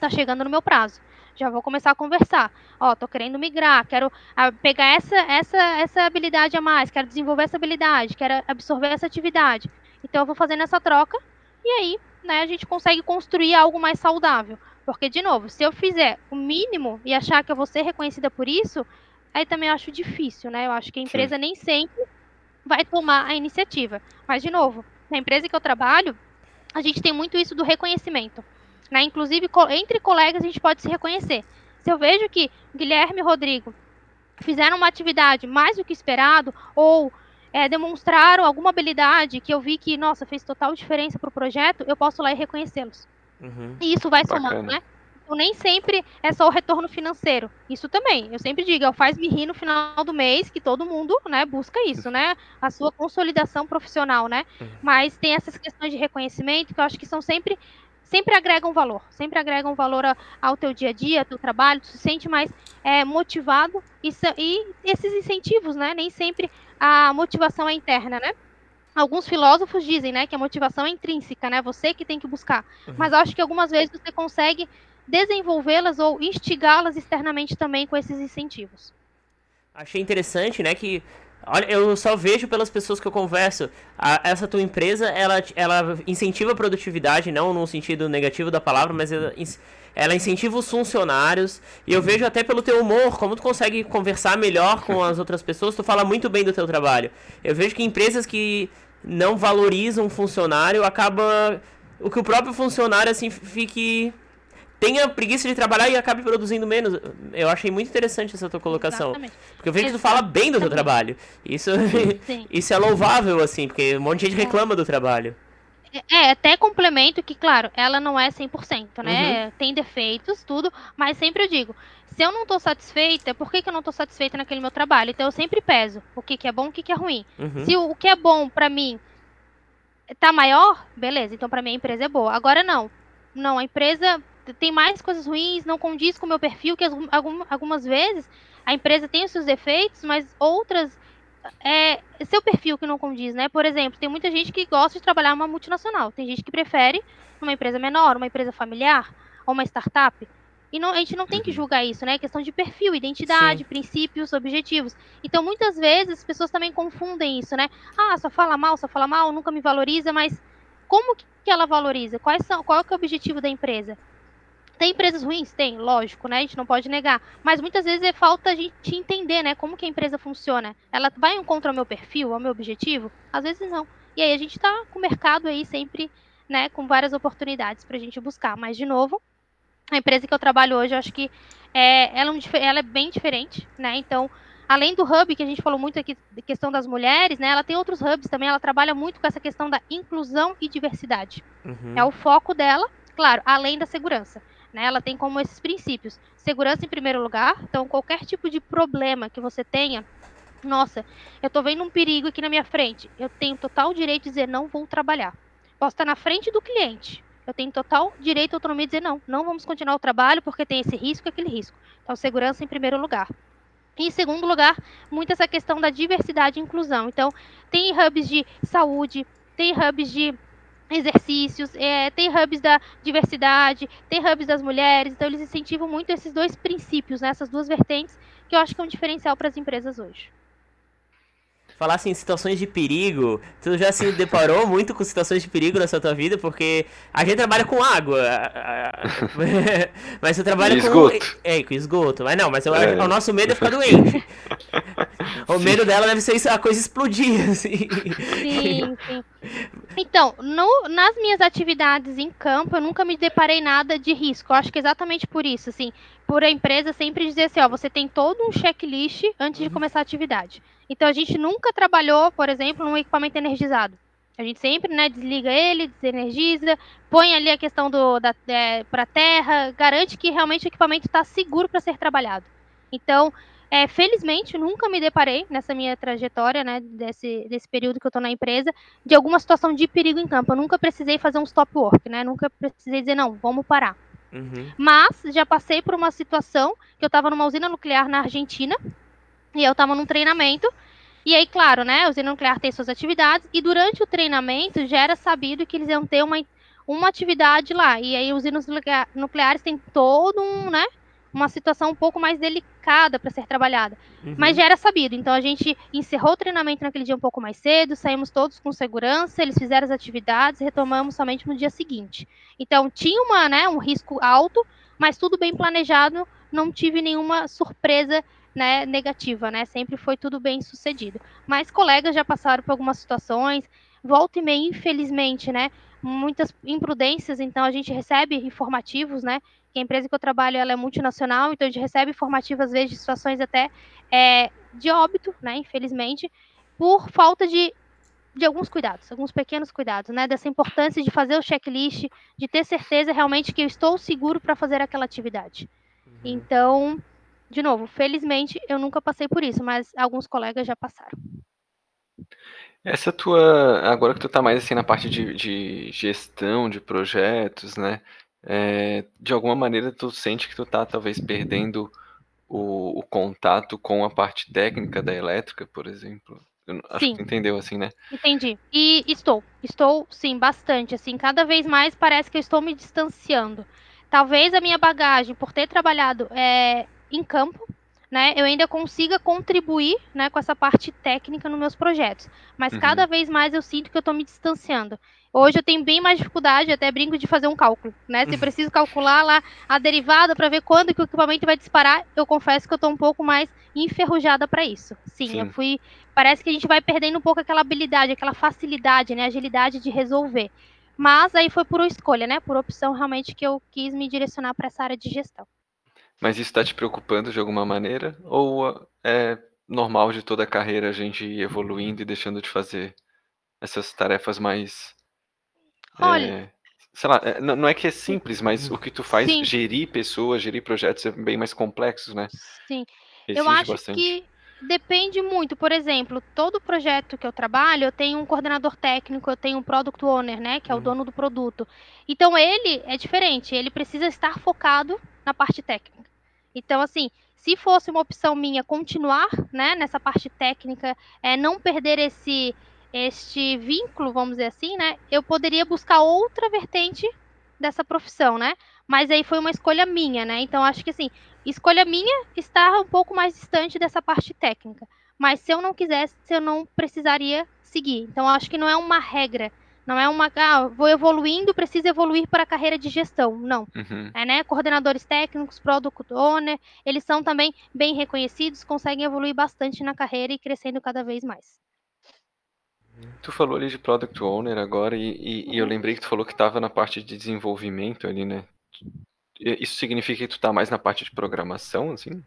Tá chegando no meu prazo já vou começar a conversar. Ó, tô querendo migrar, quero ah, pegar essa, essa, essa habilidade a mais, quero desenvolver essa habilidade, quero absorver essa atividade. Então eu vou fazendo essa troca e aí, né, a gente consegue construir algo mais saudável. Porque, de novo, se eu fizer o mínimo e achar que eu vou ser reconhecida por isso, aí também eu acho difícil, né? Eu acho que a empresa Sim. nem sempre vai tomar a iniciativa. Mas, de novo, na empresa que eu trabalho, a gente tem muito isso do reconhecimento. Né? Inclusive, entre colegas, a gente pode se reconhecer. Se eu vejo que Guilherme e Rodrigo fizeram uma atividade mais do que esperado, ou é, demonstraram alguma habilidade que eu vi que, nossa, fez total diferença para o projeto, eu posso lá e reconhecê-los. Uhum. E isso vai Bacana. somando, né? Então, nem sempre é só o retorno financeiro. Isso também. Eu sempre digo, é faz-me rir no final do mês, que todo mundo né, busca isso, né? A sua consolidação profissional, né? Uhum. Mas tem essas questões de reconhecimento que eu acho que são sempre sempre agregam valor, sempre agregam valor ao teu dia a dia, ao teu trabalho, tu se sente mais é, motivado e, e, esses incentivos, né? Nem sempre a motivação é interna, né? Alguns filósofos dizem, né, que a motivação é intrínseca, né? Você que tem que buscar. Uhum. Mas acho que algumas vezes você consegue desenvolvê-las ou instigá-las externamente também com esses incentivos.
Achei interessante, né, que Olha, eu só vejo pelas pessoas que eu converso. A, essa tua empresa, ela, ela incentiva a produtividade, não no sentido negativo da palavra, mas ela, ela incentiva os funcionários. E eu vejo até pelo teu humor, como tu consegue conversar melhor com as outras pessoas, tu fala muito bem do teu trabalho. Eu vejo que empresas que não valorizam o funcionário, acaba o que o próprio funcionário assim fique tenha preguiça de trabalhar e acabe produzindo menos. Eu achei muito interessante essa tua colocação. Exatamente. Porque eu vejo que tu fala bem do teu trabalho. Isso, isso é louvável, assim, porque um monte de gente é. reclama do trabalho.
É, é, até complemento que, claro, ela não é 100%, né? Uhum. Tem defeitos, tudo, mas sempre eu digo, se eu não tô satisfeita, por que, que eu não tô satisfeita naquele meu trabalho? Então eu sempre peso o que, que é bom e o que, que é ruim. Uhum. Se o, o que é bom para mim tá maior, beleza, então para mim a empresa é boa. Agora não. Não, a empresa tem mais coisas ruins, não condiz com o meu perfil, que algumas vezes a empresa tem os seus defeitos, mas outras é seu perfil que não condiz, né? Por exemplo, tem muita gente que gosta de trabalhar numa multinacional, tem gente que prefere uma empresa menor, uma empresa familiar ou uma startup. E não, a gente não tem que uhum. julgar isso, né? É questão de perfil, identidade, Sim. princípios, objetivos. Então, muitas vezes, as pessoas também confundem isso, né? Ah, só fala mal, só fala mal, nunca me valoriza, mas como que ela valoriza? Quais são, qual é o objetivo da empresa? Tem empresas ruins? Tem, lógico, né? A gente não pode negar. Mas muitas vezes é falta a gente entender, né? Como que a empresa funciona. Ela vai contra o meu perfil, ao meu objetivo? Às vezes não. E aí a gente tá com o mercado aí sempre, né? Com várias oportunidades pra gente buscar. Mas, de novo, a empresa que eu trabalho hoje, eu acho que é, ela, é ela é bem diferente, né? Então, além do hub que a gente falou muito aqui, questão das mulheres, né? Ela tem outros hubs também, ela trabalha muito com essa questão da inclusão e diversidade. Uhum. É o foco dela, claro, além da segurança. Né? Ela tem como esses princípios: segurança em primeiro lugar. Então, qualquer tipo de problema que você tenha, nossa, eu estou vendo um perigo aqui na minha frente. Eu tenho total direito de dizer não vou trabalhar. Posso estar na frente do cliente. Eu tenho total direito e autonomia de dizer não, não vamos continuar o trabalho porque tem esse risco e aquele risco. Então, segurança em primeiro lugar. Em segundo lugar, muito essa questão da diversidade e inclusão. Então, tem hubs de saúde, tem hubs de exercícios, é, tem hubs da diversidade, tem hubs das mulheres, então eles incentivam muito esses dois princípios, né, essas duas vertentes, que eu acho que é um diferencial para as empresas hoje
falar assim, situações de perigo, tu já se deparou muito com situações de perigo nessa tua vida? Porque a gente trabalha com água, mas você trabalha
e esgoto.
com... É, com esgoto. Mas não, mas eu, é. o nosso medo é ficar doente. o medo dela deve ser a coisa explodir, assim.
Sim, sim. Então, no, nas minhas atividades em campo, eu nunca me deparei nada de risco. Eu acho que é exatamente por isso, assim, por a empresa sempre dizer assim, ó, você tem todo um checklist antes de uhum. começar a atividade. Então a gente nunca trabalhou, por exemplo, num equipamento energizado. A gente sempre, né, desliga ele, desenergiza, põe ali a questão do da é, para terra, garante que realmente o equipamento está seguro para ser trabalhado. Então, é, felizmente, nunca me deparei nessa minha trajetória, né, desse, desse período que eu estou na empresa, de alguma situação de perigo em campo. Eu nunca precisei fazer um stop work, né? Nunca precisei dizer não, vamos parar. Uhum. Mas já passei por uma situação que eu estava numa usina nuclear na Argentina e eu estava num treinamento. E aí, claro, né, a usina nuclear tem suas atividades. E durante o treinamento já era sabido que eles iam ter uma, uma atividade lá. E aí, usinas nucleares têm todo um, né, uma situação um pouco mais delicada para ser trabalhada. Uhum. Mas já era sabido. Então a gente encerrou o treinamento naquele dia um pouco mais cedo, saímos todos com segurança, eles fizeram as atividades, retomamos somente no dia seguinte. Então tinha uma, né, um risco alto, mas tudo bem planejado, não tive nenhuma surpresa né, negativa, né? Sempre foi tudo bem sucedido. Mas colegas já passaram por algumas situações, volta e meia, infelizmente, né? Muitas imprudências, então a gente recebe informativos, né? Que a empresa que eu trabalho ela é multinacional, então a gente recebe informativos, às vezes, de situações até é, de óbito, né? Infelizmente, por falta de, de alguns cuidados, alguns pequenos cuidados, né? Dessa importância de fazer o checklist, de ter certeza realmente que eu estou seguro para fazer aquela atividade. Uhum. Então, de novo, felizmente eu nunca passei por isso, mas alguns colegas já passaram.
Essa tua. Agora que tu tá mais assim na parte de, de gestão de projetos, né? É, de alguma maneira tu sente que tu tá talvez perdendo o, o contato com a parte técnica da elétrica, por exemplo? Eu acho sim. que tu entendeu assim, né?
Entendi. E estou. Estou, sim, bastante. Assim, cada vez mais parece que eu estou me distanciando. talvez a minha bagagem, por ter trabalhado é, em campo, né, eu ainda consiga contribuir né, com essa parte técnica nos meus projetos. Mas uhum. cada vez mais eu sinto que eu estou me distanciando. Hoje eu tenho bem mais dificuldade, até brinco de fazer um cálculo, né? Se preciso calcular lá a derivada para ver quando que o equipamento vai disparar, eu confesso que eu estou um pouco mais enferrujada para isso. Sim, Sim, eu fui. Parece que a gente vai perdendo um pouco aquela habilidade, aquela facilidade, né? Agilidade de resolver. Mas aí foi por escolha, né? Por opção realmente que eu quis me direcionar para essa área de gestão.
Mas isso está te preocupando de alguma maneira? Ou é normal de toda a carreira a gente ir evoluindo e deixando de fazer essas tarefas mais.
Olha. É,
sei lá, é, não é que é simples, mas o que tu faz, sim. gerir pessoas, gerir projetos é bem mais complexos, né?
Sim. Exige eu acho bastante. que depende muito. Por exemplo, todo projeto que eu trabalho, eu tenho um coordenador técnico, eu tenho um product owner, né, que é o uhum. dono do produto. Então ele é diferente, ele precisa estar focado na parte técnica. Então, assim, se fosse uma opção minha continuar, né, nessa parte técnica, é, não perder esse este vínculo, vamos dizer assim, né, eu poderia buscar outra vertente dessa profissão, né? Mas aí foi uma escolha minha, né? Então acho que assim, escolha minha estar um pouco mais distante dessa parte técnica. Mas se eu não quisesse, eu não precisaria seguir. Então acho que não é uma regra não é uma, ah, vou evoluindo, preciso evoluir para a carreira de gestão. Não. Uhum. É, né? Coordenadores técnicos, product owner, eles são também bem reconhecidos, conseguem evoluir bastante na carreira e crescendo cada vez mais.
Tu falou ali de product owner agora e, e, e eu lembrei que tu falou que estava na parte de desenvolvimento ali, né? Isso significa que tu está mais na parte de programação, assim?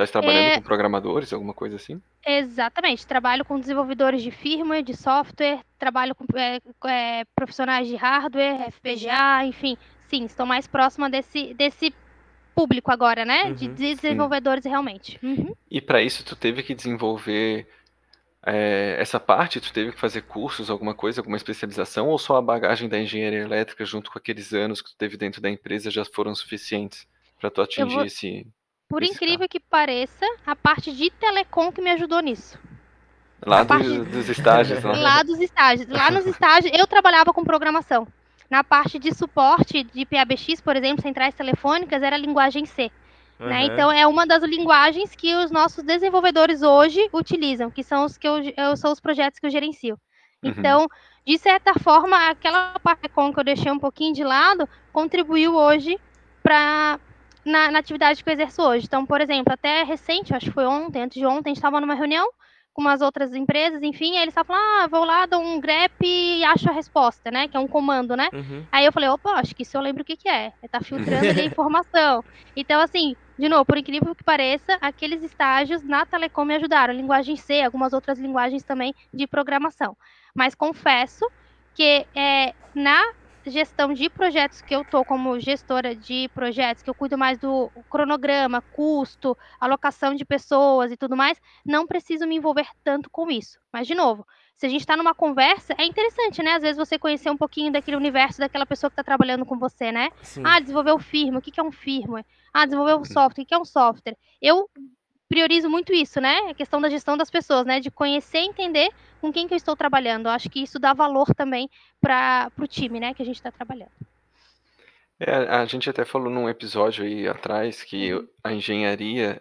Estás trabalhando é... com programadores, alguma coisa assim?
Exatamente. Trabalho com desenvolvedores de firmware, de software, trabalho com é, é, profissionais de hardware, FPGA, enfim. Sim, estou mais próxima desse, desse público agora, né? Uhum, de desenvolvedores sim. realmente. Uhum.
E para isso tu teve que desenvolver é, essa parte, tu teve que fazer cursos, alguma coisa, alguma especialização, ou só a bagagem da engenharia elétrica junto com aqueles anos que tu teve dentro da empresa já foram suficientes para tu atingir vou... esse
por incrível que pareça, a parte de telecom que me ajudou nisso.
Lá do, dos estágios, né?
Lá dos estágios. Lá nos estágios, eu trabalhava com programação. Na parte de suporte de PABX, por exemplo, centrais telefônicas, era a linguagem C. Uhum. Né? Então, é uma das linguagens que os nossos desenvolvedores hoje utilizam, que são os, que eu, eu são os projetos que eu gerencio. Uhum. Então, de certa forma, aquela parte que eu deixei um pouquinho de lado, contribuiu hoje para na, na, atividade que eu exerço hoje. Então, por exemplo, até recente, acho que foi ontem, antes de ontem, a gente estava numa reunião com umas outras empresas, enfim, aí eles estavam falando, ah, vou lá, dou um grep e acho a resposta, né, que é um comando, né? Uhum. Aí eu falei, opa, acho que isso eu lembro o que que é, é tá filtrando a informação. Então, assim, de novo, por incrível que pareça, aqueles estágios na Telecom me ajudaram, linguagem C, algumas outras linguagens também de programação. Mas confesso que é, na gestão de projetos que eu tô como gestora de projetos, que eu cuido mais do cronograma, custo, alocação de pessoas e tudo mais, não preciso me envolver tanto com isso. Mas, de novo, se a gente está numa conversa, é interessante, né? Às vezes você conhecer um pouquinho daquele universo daquela pessoa que está trabalhando com você, né? Sim. Ah, desenvolver o firmware, o que é um firmware? Ah, desenvolver o software, o que é um software? Eu priorizo muito isso, né? A questão da gestão das pessoas, né? De conhecer e entender com quem que eu estou trabalhando. Eu acho que isso dá valor também para o time, né? Que a gente está trabalhando.
É, a gente até falou num episódio aí atrás que uhum. a engenharia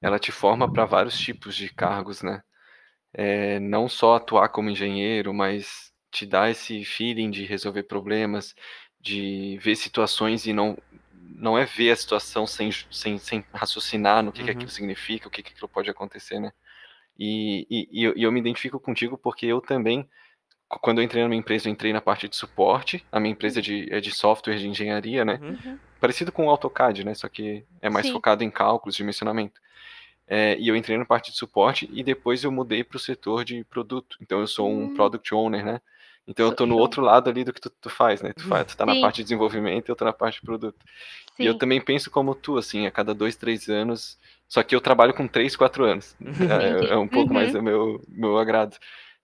ela te forma para vários tipos de cargos, né? É, não só atuar como engenheiro, mas te dá esse feeling de resolver problemas, de ver situações e não não é ver a situação sem, sem, sem raciocinar no que, uhum. que aquilo significa, o que, que aquilo pode acontecer, né? E, e, e, eu, e, eu, me identifico contigo porque eu também, quando eu entrei na minha empresa, eu entrei na parte de suporte, a minha empresa é de, é de software de engenharia, né? Uhum. uhum. Parecido com o AutoCAD, né? Só que é mais Sim. focado em cálculos, dimensionamento. É, e eu entrei na parte de suporte e depois eu mudei para o setor de produto. Então eu sou um uhum. Product Owner, né? Então eu tô no outro lado ali do que tu, tu faz, né? Tu, faz, tu tá Sim. na parte de desenvolvimento e eu tô na parte de produto. Sim. E eu também penso como tu, assim, a cada dois, três anos. Só que eu trabalho com três, quatro anos. É, é um pouco uhum. mais o meu, meu agrado.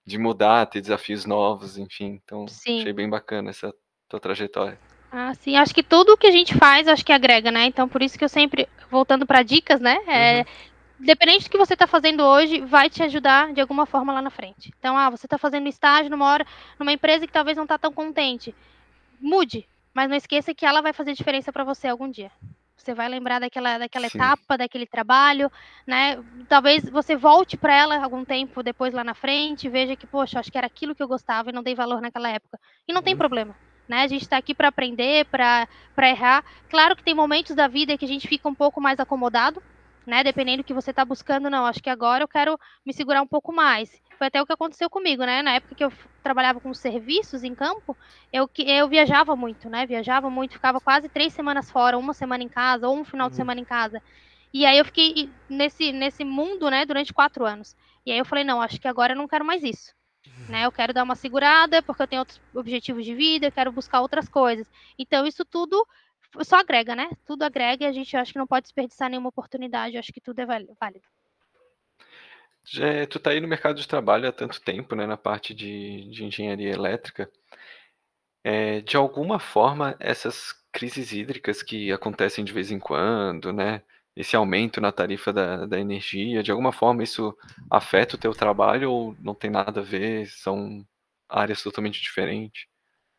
De mudar, ter desafios novos, enfim. Então, sim. achei bem bacana essa tua trajetória.
Ah, sim. Acho que tudo que a gente faz, acho que agrega, né? Então, por isso que eu sempre, voltando para dicas, né? É, uhum independente do que você está fazendo hoje, vai te ajudar de alguma forma lá na frente. Então, ah, você está fazendo estágio numa hora, numa empresa que talvez não está tão contente. Mude. mas não esqueça que ela vai fazer diferença para você algum dia. Você vai lembrar daquela, daquela etapa, daquele trabalho, né? Talvez você volte para ela algum tempo depois lá na frente, veja que, poxa, acho que era aquilo que eu gostava e não dei valor naquela época. E não tem uhum. problema. Né? A gente está aqui para aprender, para errar. Claro que tem momentos da vida que a gente fica um pouco mais acomodado, né? Dependendo do que você está buscando, não. Acho que agora eu quero me segurar um pouco mais. Foi até o que aconteceu comigo, né? Na época que eu trabalhava com serviços em campo, eu, eu viajava muito, né? Viajava muito, ficava quase três semanas fora, uma semana em casa, ou um final uhum. de semana em casa. E aí eu fiquei nesse, nesse mundo, né, durante quatro anos. E aí eu falei, não, acho que agora eu não quero mais isso. Né, eu quero dar uma segurada, porque eu tenho outros objetivos de vida, eu quero buscar outras coisas. Então, isso tudo só agrega, né? Tudo agrega e a gente acha que não pode desperdiçar nenhuma oportunidade. Acho que tudo é válido.
Já, tu tá aí no mercado de trabalho há tanto tempo, né, na parte de, de engenharia elétrica. É, de alguma forma, essas crises hídricas que acontecem de vez em quando, né, esse aumento na tarifa da, da energia, de alguma forma isso afeta o teu trabalho ou não tem nada a ver, são áreas totalmente diferentes?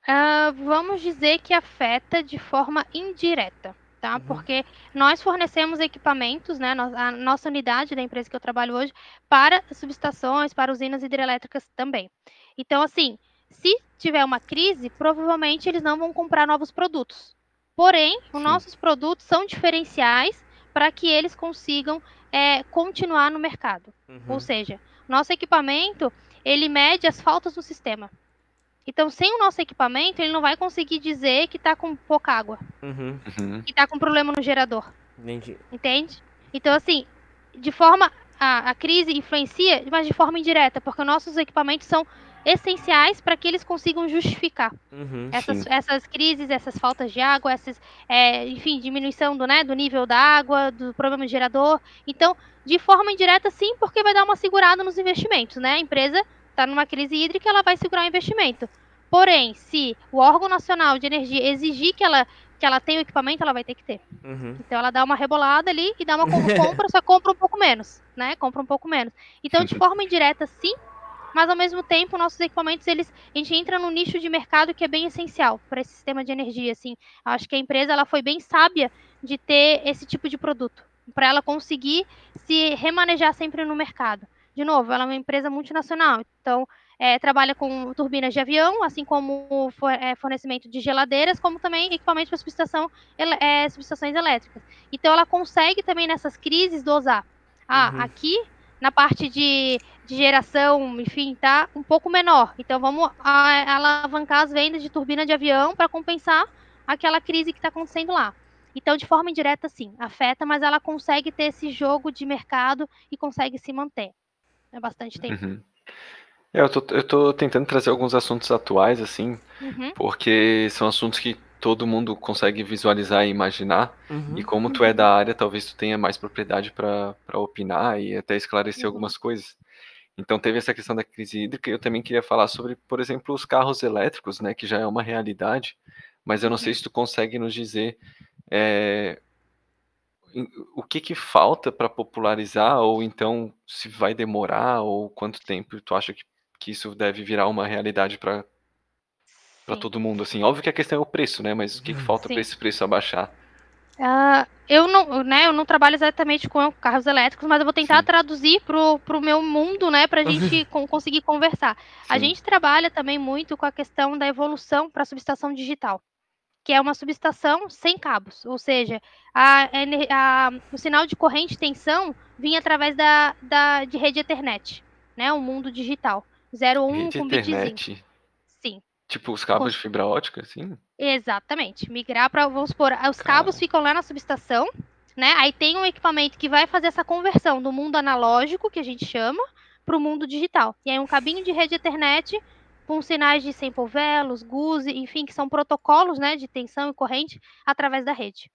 Uh, vamos dizer que afeta de forma indireta tá? Uhum. Porque nós fornecemos equipamentos, né? A nossa unidade da empresa que eu trabalho hoje, para subestações, para usinas hidrelétricas também. Então, assim, se tiver uma crise, provavelmente eles não vão comprar novos produtos. Porém, os nossos produtos são diferenciais para que eles consigam é, continuar no mercado. Uhum. Ou seja, nosso equipamento ele mede as faltas no sistema. Então, sem o nosso equipamento, ele não vai conseguir dizer que está com pouca água. Uhum. uhum. Que está com problema no gerador. Entendi. Entende? Então, assim, de forma. A, a crise influencia, mas de forma indireta, porque nossos equipamentos são essenciais para que eles consigam justificar uhum, essas, essas crises, essas faltas de água, essas, é, enfim, diminuição do, né, do nível da água, do problema de gerador. Então, de forma indireta, sim, porque vai dar uma segurada nos investimentos, né? A empresa está numa crise hídrica, ela vai segurar o investimento. Porém, se o órgão nacional de energia exigir que ela que ela tenha o equipamento, ela vai ter que ter. Uhum. Então ela dá uma rebolada ali e dá uma compra, só compra um pouco menos, né? Compra um pouco menos. Então, de forma indireta, sim, mas ao mesmo tempo, nossos equipamentos, eles, a gente entra num nicho de mercado que é bem essencial para esse sistema de energia, assim. Acho que a empresa ela foi bem sábia de ter esse tipo de produto, para ela conseguir se remanejar sempre no mercado. De novo, ela é uma empresa multinacional, então é, trabalha com turbinas de avião, assim como é, fornecimento de geladeiras, como também equipamentos para subestação, é, subestações elétricas. Então, ela consegue também nessas crises dosar. Ah, uhum. aqui na parte de, de, geração, enfim, tá um pouco menor. Então, vamos a, alavancar as vendas de turbina de avião para compensar aquela crise que está acontecendo lá. Então, de forma indireta, sim, afeta, mas ela consegue ter esse jogo de mercado e consegue se manter é bastante tempo. Uhum.
É, eu, tô, eu tô tentando trazer alguns assuntos atuais, assim, uhum. porque são assuntos que todo mundo consegue visualizar e imaginar. Uhum. E como tu é da área, talvez tu tenha mais propriedade para opinar e até esclarecer uhum. algumas coisas. Então teve essa questão da crise hídrica. Eu também queria falar sobre, por exemplo, os carros elétricos, né, que já é uma realidade. Mas eu não sei uhum. se tu consegue nos dizer é, o que que falta para popularizar ou então se vai demorar ou quanto tempo tu acha que, que isso deve virar uma realidade para para todo mundo assim? Óbvio que a questão é o preço né? Mas o que, que uhum. falta para esse preço abaixar?
Uh, eu não né eu não trabalho exatamente com carros elétricos mas eu vou tentar Sim. traduzir pro, pro meu mundo né para a gente conseguir conversar. Sim. a gente trabalha também muito com a questão da evolução para a subestação digital que é uma subestação sem cabos, ou seja, a, a, o sinal de corrente de tensão vinha através da, da, de rede Ethernet, né, o mundo digital, 01 rede com bitzinho.
Sim. Tipo os cabos com... de fibra ótica, assim?
Exatamente. Migrar para, vamos supor, os cabos ficam lá na subestação, né? Aí tem um equipamento que vai fazer essa conversão do mundo analógico, que a gente chama, para o mundo digital. E aí um cabinho de rede Ethernet com sinais de sample velos, GUSE, enfim, que são protocolos né, de tensão e corrente através da rede.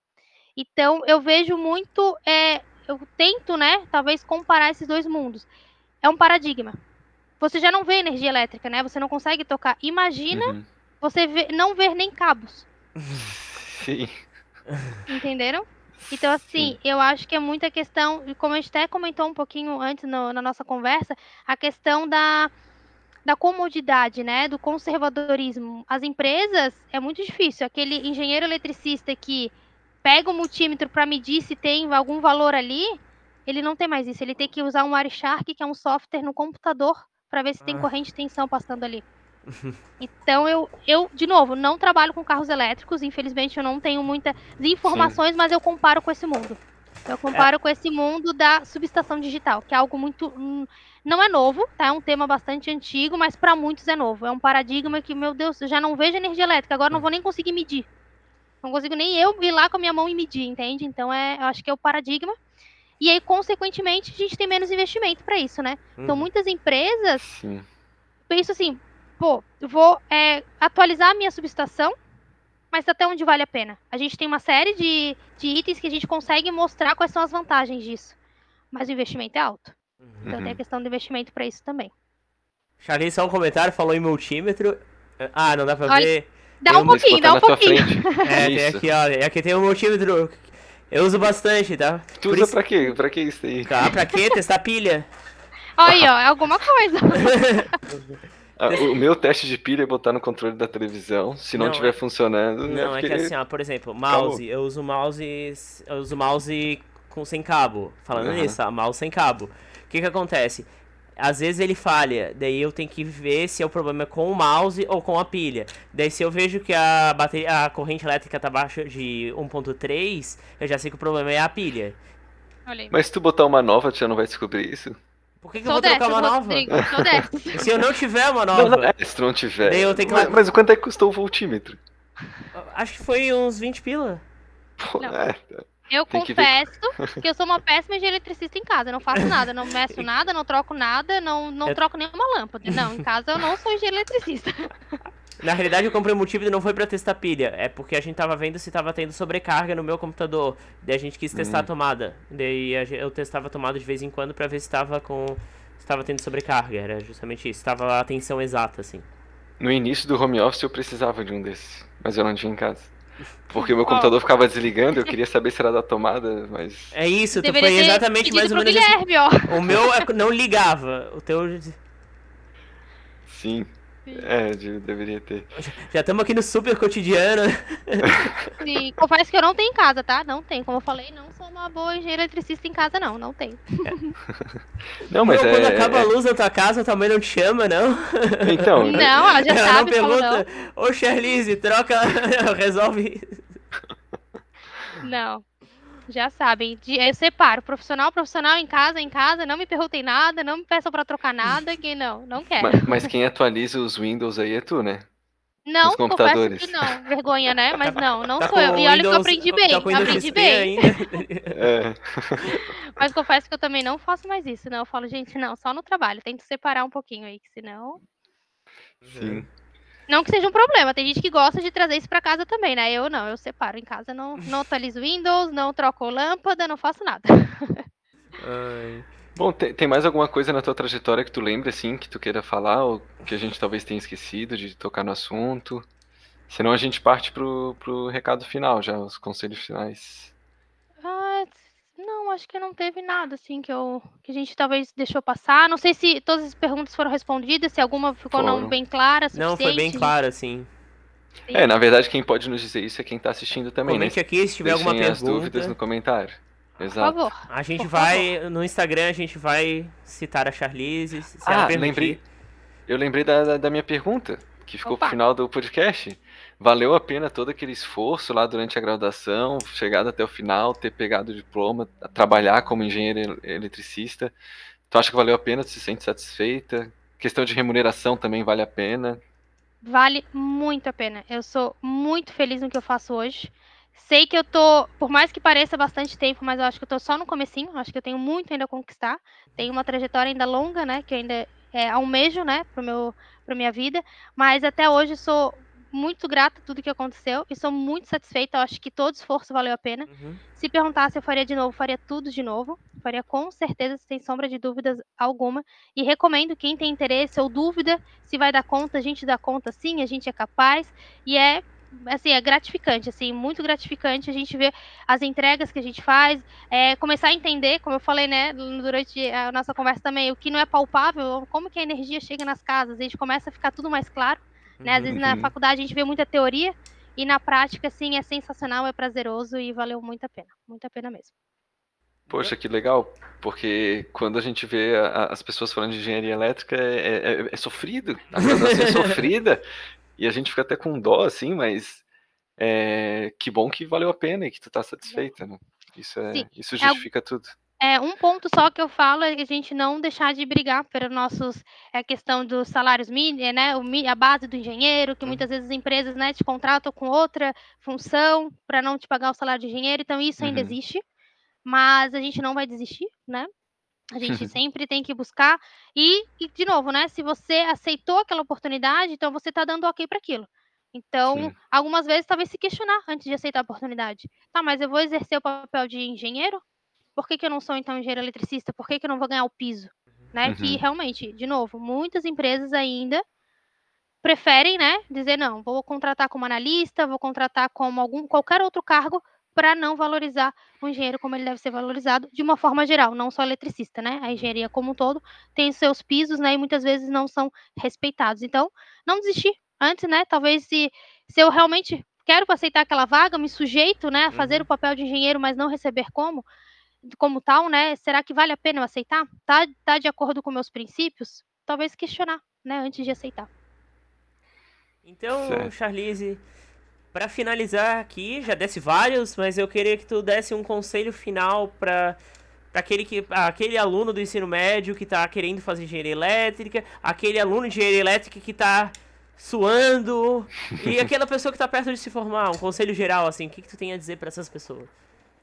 Então, eu vejo muito, é, eu tento, né, talvez comparar esses dois mundos. É um paradigma. Você já não vê energia elétrica, né? Você não consegue tocar. Imagina uhum. você não ver nem cabos. Sim. Entenderam? Então, assim, Sim. eu acho que é muita questão, como a gente até comentou um pouquinho antes no, na nossa conversa, a questão da da comodidade, né, do conservadorismo. As empresas é muito difícil. Aquele engenheiro eletricista que pega o multímetro para medir se tem algum valor ali, ele não tem mais isso. Ele tem que usar um Wireshark, que é um software no computador, para ver se tem
Ah.
corrente de tensão passando ali. Então eu, eu, de novo, não trabalho com carros elétricos, infelizmente eu não tenho muitas informações, mas eu comparo com esse mundo. Eu comparo com esse mundo da subestação digital, que é algo muito. hum, não é novo, tá? É um tema bastante antigo, mas para muitos é novo. É um paradigma que, meu Deus, eu já não vejo energia elétrica, agora não vou nem conseguir medir. Não consigo nem eu ir lá com a minha mão e medir, entende? Então é, eu acho que é o paradigma. E aí, consequentemente, a gente tem menos investimento para isso, né? Então,
Uhum.
muitas empresas
Sim.
penso assim, pô, eu vou é, atualizar a minha subestação, mas até onde vale a pena? A gente tem uma série de, de itens que a gente consegue mostrar quais são as vantagens disso. Mas o investimento é alto. Então
Uhum.
tem a questão do investimento para isso também.
Charlie, só um comentário, falou em multímetro. Ah, não dá pra
Olha,
ver.
Dá um
um
pouquinho, dá um
tua
pouquinho.
É, tem aqui, ó. Aqui tem um multímetro. Eu uso bastante, tá?
Tu
Por
usa
isso-
pra quê? Pra que isso aí?
Tá, pra quê? Testar pilha.
Aí, ó, é alguma coisa.
Ah, o meu teste de pilha é botar no controle da televisão. Se não estiver
é-
funcionando.
Não, é que
porque-
assim, ó, por exemplo, mouse, eu uso mouse. Eu uso mouse com sem cabo. Falando
Aham.
nisso, ó, mouse sem cabo. O que que acontece? Às vezes ele falha, daí eu tenho que ver se é o problema com o mouse ou com a pilha. Daí se eu vejo que a bateria, a corrente elétrica tá abaixo de 1.3, eu já sei que o problema é a pilha.
Mas se tu botar uma nova, tu já não vai descobrir isso?
Por que, que eu vou trocar uma nova?
Rodrigo.
Se eu não tiver uma
Não,
nova,
não, é, se não tiver.
Daí eu tenho que-
mas, mas quanto é que custou o voltímetro?
acho que foi uns 20 pila.
Pô,
Não.
é,
Eu
Tem que
confesso que eu sou uma péssima de eletricista em casa. Eu não faço nada, não meço nada, não troco nada, não, não
Eu-
troco nenhuma lâmpada. Não, em casa eu não sou eletricista.
Na realidade, eu comprei o multímetro não foi pra testar pilha, é porque a gente tava vendo se tava tendo sobrecarga no meu computador. Daí a gente quis testar a
Hum.
tomada. Daí a eu testava a tomada de vez em quando pra ver se tava com. se tava tendo sobrecarga. Era justamente isso. Tava a tensão exata, assim.
No início do home office eu precisava de um desses, mas eu não tinha em casa. Porque o meu computador ficava desligando, eu queria saber se era da tomada, mas.
É isso, tu
Deveria
foi exatamente mais ou menos isso.
Guilherme, ó.
O meu é- não ligava. O teu.
Sim. É, de- deveria ter.
Já estamos aqui no super cotidiano.
Sim, confesso que eu não tenho em casa, tá? Não tem. Como eu falei, não sou uma boa engenheira eletricista em casa, não. Não tenho.
Não, mas
Meu,
é.
quando acaba
é-
a luz na tua casa, tua mãe não te chama, não?
Então,
Não, ela já
Ela não
sabe, falou não.
pergunta, ô Charlize, troca, resolve.
Não. Já sabem. De- Eu separo. Profissional, profissional em casa, em casa. Não me perguntem nada, não me peçam pra trocar nada, que não, não quero.
ma- mas quem atualiza os Windows aí é tu, né?
não, confesso
computadores.
que não. Vergonha, né? Mas não, não
Tá
sou eu. E olha que eu
Windows-
aprendi bem.
tá com Windows
aprendi
XP
bem.
ainda.
É.
Mas confesso que eu também não faço mais isso, não. Eu falo, gente, não, só no trabalho. Tento separar um pouquinho aí, que senão.
Sim.
Não que seja um problema. Tem gente que gosta de trazer isso pra casa também, né? Eu não, eu separo em casa. Não, não atualizo Windows, não troco lâmpada, não faço nada.
Ai.
Bom, tem, tem mais alguma coisa na tua trajetória que tu lembra, assim, que tu queira falar, ou que a gente talvez tenha esquecido de tocar no assunto? Senão a gente parte pro, pro recado final já, os conselhos finais.
Não, acho que não teve nada assim que eu que a gente talvez deixou passar. Não sei se todas as perguntas foram respondidas, se alguma ficou não
Foram.
bem clara,
Não, foi bem claro, assim.
Sim.
É, na verdade, quem pode nos dizer isso é quem tá assistindo também, né?
Comente aqui se tiver alguma
as dúvidas
pergunta.
no comentário.
Por
Exato.
favor.
A gente
Por
vai, no Instagram, a gente vai citar a Charlize.
Ah, lembrei. Eu lembrei da, da, da minha pergunta, que ficou
Opa.
pro final do podcast. Valeu a pena todo aquele esforço lá durante a graduação, chegado até o final, ter pegado o diploma, trabalhar como engenheiro el- eletricista. Tu acha que valeu a pena? Tu se sente satisfeita? Questão de remuneração também vale a pena?
Vale muito a pena. Eu sou muito feliz no que eu faço hoje. Sei que eu tô, por mais que pareça bastante tempo, mas eu acho que eu tô só no comecinho. Acho que eu tenho muito ainda a conquistar. Tenho uma trajetória ainda longa, né? Que eu ainda é, almejo, né? Pro meu, pra minha vida. Mas até hoje sou muito grata a tudo que aconteceu e sou muito satisfeita. Eu acho que todo esforço valeu a pena.
Uhum.
Se perguntasse, eu faria de novo, faria tudo de novo. Faria com certeza, sem sombra de dúvidas alguma. E recomendo quem tem interesse ou dúvida se vai dar conta, a gente dá conta sim, a gente é capaz. E é assim, é gratificante, assim, muito gratificante a gente ver as entregas que a gente faz, é, começar a entender, como eu falei, né, durante a nossa conversa também, o que não é palpável, como que a energia chega nas casas, a gente começa a ficar tudo mais claro, né, às vezes na
Uhum.
faculdade a gente vê muita teoria, e na prática, assim, é sensacional, é prazeroso e valeu muito a pena, muito a pena mesmo.
Poxa, que legal, porque quando a gente vê a- as pessoas falando de engenharia elétrica, é, é- é sofrido, a graduação é sofrida, e a gente fica até com dó, assim, mas é, que bom que valeu a pena e que tu tá satisfeita, né? Isso, é,
Sim.
isso
É
justifica tudo.
É, um ponto só que eu falo é a gente não deixar de brigar pelos nossos é a questão dos salários mínimos, né, o a base do engenheiro, que muitas vezes as empresas, né, te contratam com outra função para não te pagar o salário de engenheiro, então isso ainda
Uhum.
existe, mas a gente não vai desistir, né. A gente sempre tem que buscar e e de novo, né, se você aceitou aquela oportunidade, então você está dando ok para aquilo. Então,
Sim.
algumas vezes talvez se questionar antes de aceitar a oportunidade. "Tá, mas eu vou exercer o papel de engenheiro? Por que que eu não sou então engenheiro eletricista? Por que que eu não vou ganhar o piso?", né, que
Uhum.
realmente, de novo, muitas empresas ainda preferem, né, dizer: "Não, vou contratar como analista, vou contratar como algum qualquer outro cargo", para não valorizar o engenheiro como ele deve ser valorizado, de uma forma geral, não só eletricista, né, a engenharia como um todo tem os seus pisos, né, e muitas vezes não são respeitados. Então, não desistir antes, né, talvez se se eu realmente quero aceitar aquela vaga, me sujeito, né, a fazer
Uhum.
o papel de engenheiro, mas não receber como como tal, né, será que vale a pena eu aceitar? Tá tá de acordo com meus princípios? Talvez questionar, né, antes de aceitar.
Então,
Certo.
Charlize, para finalizar aqui, já desse vários, mas eu queria que tu desse um conselho final para aquele que aquele aluno do ensino médio que tá querendo fazer engenharia elétrica, aquele aluno de engenharia elétrica que tá suando e aquela pessoa que tá perto de se formar, um conselho geral assim, o que que tu tem a dizer para essas pessoas?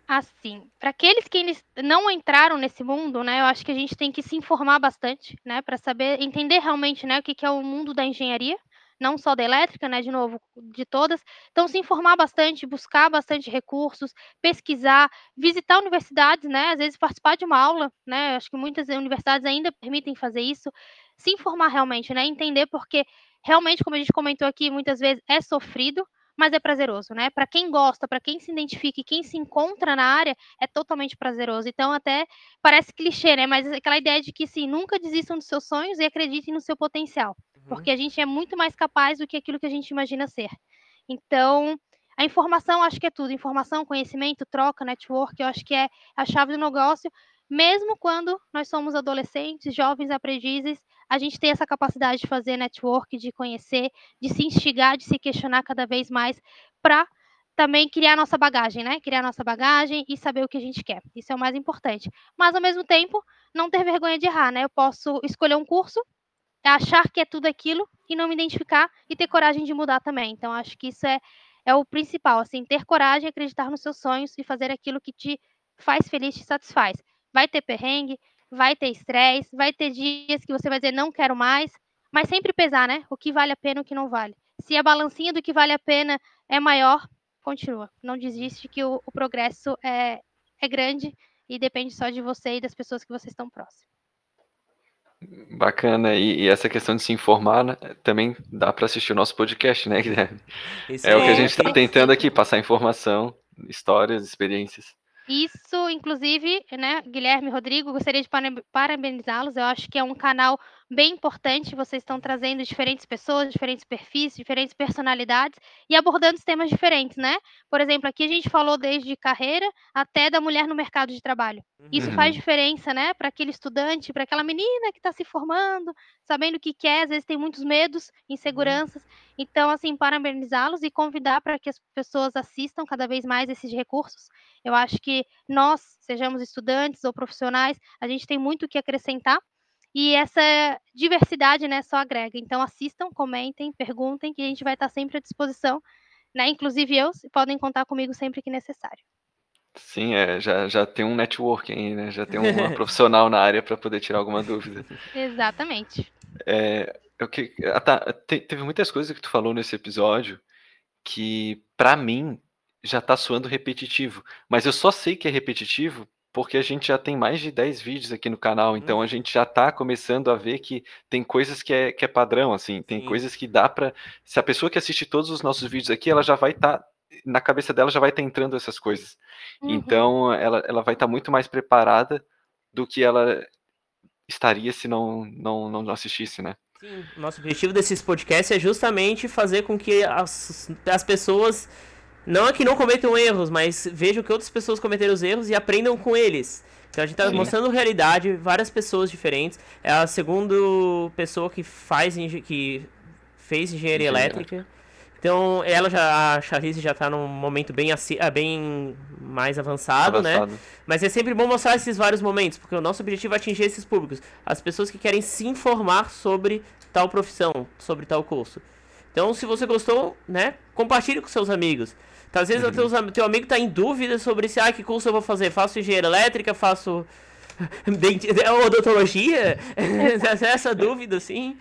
Assim, para aqueles que não entraram nesse mundo, né, eu acho que a gente tem que se informar bastante, né, para saber entender realmente, né, o que que é o mundo da engenharia, não só da elétrica, né, de novo, de todas. Então se informar bastante, buscar bastante recursos, pesquisar, visitar universidades, né, às vezes participar de uma aula, né, acho que muitas universidades ainda permitem fazer isso. Se informar realmente, né, entender porque realmente, como a gente comentou aqui, muitas vezes é sofrido, mas é prazeroso, né. Para quem gosta, para quem se identifica e quem se encontra na área, é totalmente prazeroso. Então até parece clichê, né, mas aquela ideia de que, assim, nunca desistam dos seus sonhos e acreditem no seu potencial, porque a gente é muito mais capaz do que aquilo que a gente imagina ser. Então, a informação acho que é tudo, informação, conhecimento, troca, network, eu acho que é a chave do negócio, mesmo quando nós somos adolescentes, jovens aprendizes, a gente tem essa capacidade de fazer network, de conhecer, de se instigar, de se questionar cada vez mais, para também criar nossa bagagem, né, criar nossa bagagem e saber o que a gente quer, isso é o mais importante. Mas ao mesmo tempo, não ter vergonha de errar, né, eu posso escolher um curso, achar que é tudo aquilo e não me identificar e ter coragem de mudar também. Então acho que isso é é o principal, assim, ter coragem, acreditar nos seus sonhos e fazer aquilo que te faz feliz, te satisfaz. Vai ter perrengue, vai ter estresse, vai ter dias que você vai dizer: "Não quero mais", mas sempre pesar, né, o que vale a pena e o que não vale. Se a balancinha do que vale a pena é maior, continua, não desiste que o o progresso é é grande e depende só de você e das pessoas que vocês estão próximo.
Bacana, e e essa questão de se informar, né, também dá para assistir o nosso podcast, né, Guilherme.
Isso
É o que a
aí,
gente está
aquele-
tentando aqui, passar informação, histórias, experiências.
Isso, inclusive, né, Guilherme e Rodrigo, gostaria de parab parabenizá-los, eu acho que é um canal bem importante, vocês estão trazendo diferentes pessoas, diferentes perfis, diferentes personalidades e abordando temas diferentes, né. Por exemplo, aqui a gente falou desde carreira até da mulher no mercado de trabalho. Isso
Uhum.
faz diferença, né, para aquele estudante, para aquela menina que está se formando, sabendo o que quer, às vezes tem muitos medos, inseguranças. Então, assim, parabenizá-los e convidar para que as pessoas assistam cada vez mais esses recursos. Eu acho que nós, sejamos estudantes ou profissionais, a gente tem muito o que acrescentar, e essa diversidade, né, só agrega. Então assistam, comentem, perguntem, que a gente vai estar sempre à disposição, né, inclusive eu, podem contar comigo sempre que necessário.
Sim, é, já já tem um networking aí, né, já tem uma profissional na área para poder tirar alguma dúvida.
Exatamente.
É, o que ah, tá, te teve muitas coisas que tu falou nesse episódio, que para mim já tá soando repetitivo, mas eu só sei que é repetitivo porque a gente já tem mais de 10 vídeos aqui no canal, então a gente já está começando a ver que tem coisas que é, que é padrão, assim, tem
Sim.
coisas que dá para Se a pessoa que assiste todos os nossos vídeos aqui, ela já vai estar. na cabeça dela já vai estar entrando essas coisas.
Uhum.
Então ela, ela vai estar muito mais preparada do que ela estaria se não, não, não assistisse, né?
Sim, nosso objetivo desses podcasts é justamente fazer com que as, as pessoas, não é que não cometam erros, mas vejam que outras pessoas cometeram os erros e aprendam com eles. Então a gente tá
Sim.
mostrando realidade, várias pessoas diferentes. É a segunda pessoa que faz que fez Engenharia elétrica. Então ela já, a Charlize já tá num momento bem, ah, bem mais avançado, né?
Avançado.
Mas é sempre bom mostrar esses vários momentos, porque o nosso objetivo é atingir esses públicos. As pessoas que querem se informar sobre tal profissão, sobre tal curso. Então, se você gostou, né, compartilhe com seus amigos. Então, às vezes o teus am- teu amigo tá em dúvida sobre se, ah, que curso eu vou fazer. Faço engenharia elétrica, faço denti- odontologia? Essa dúvida, assim.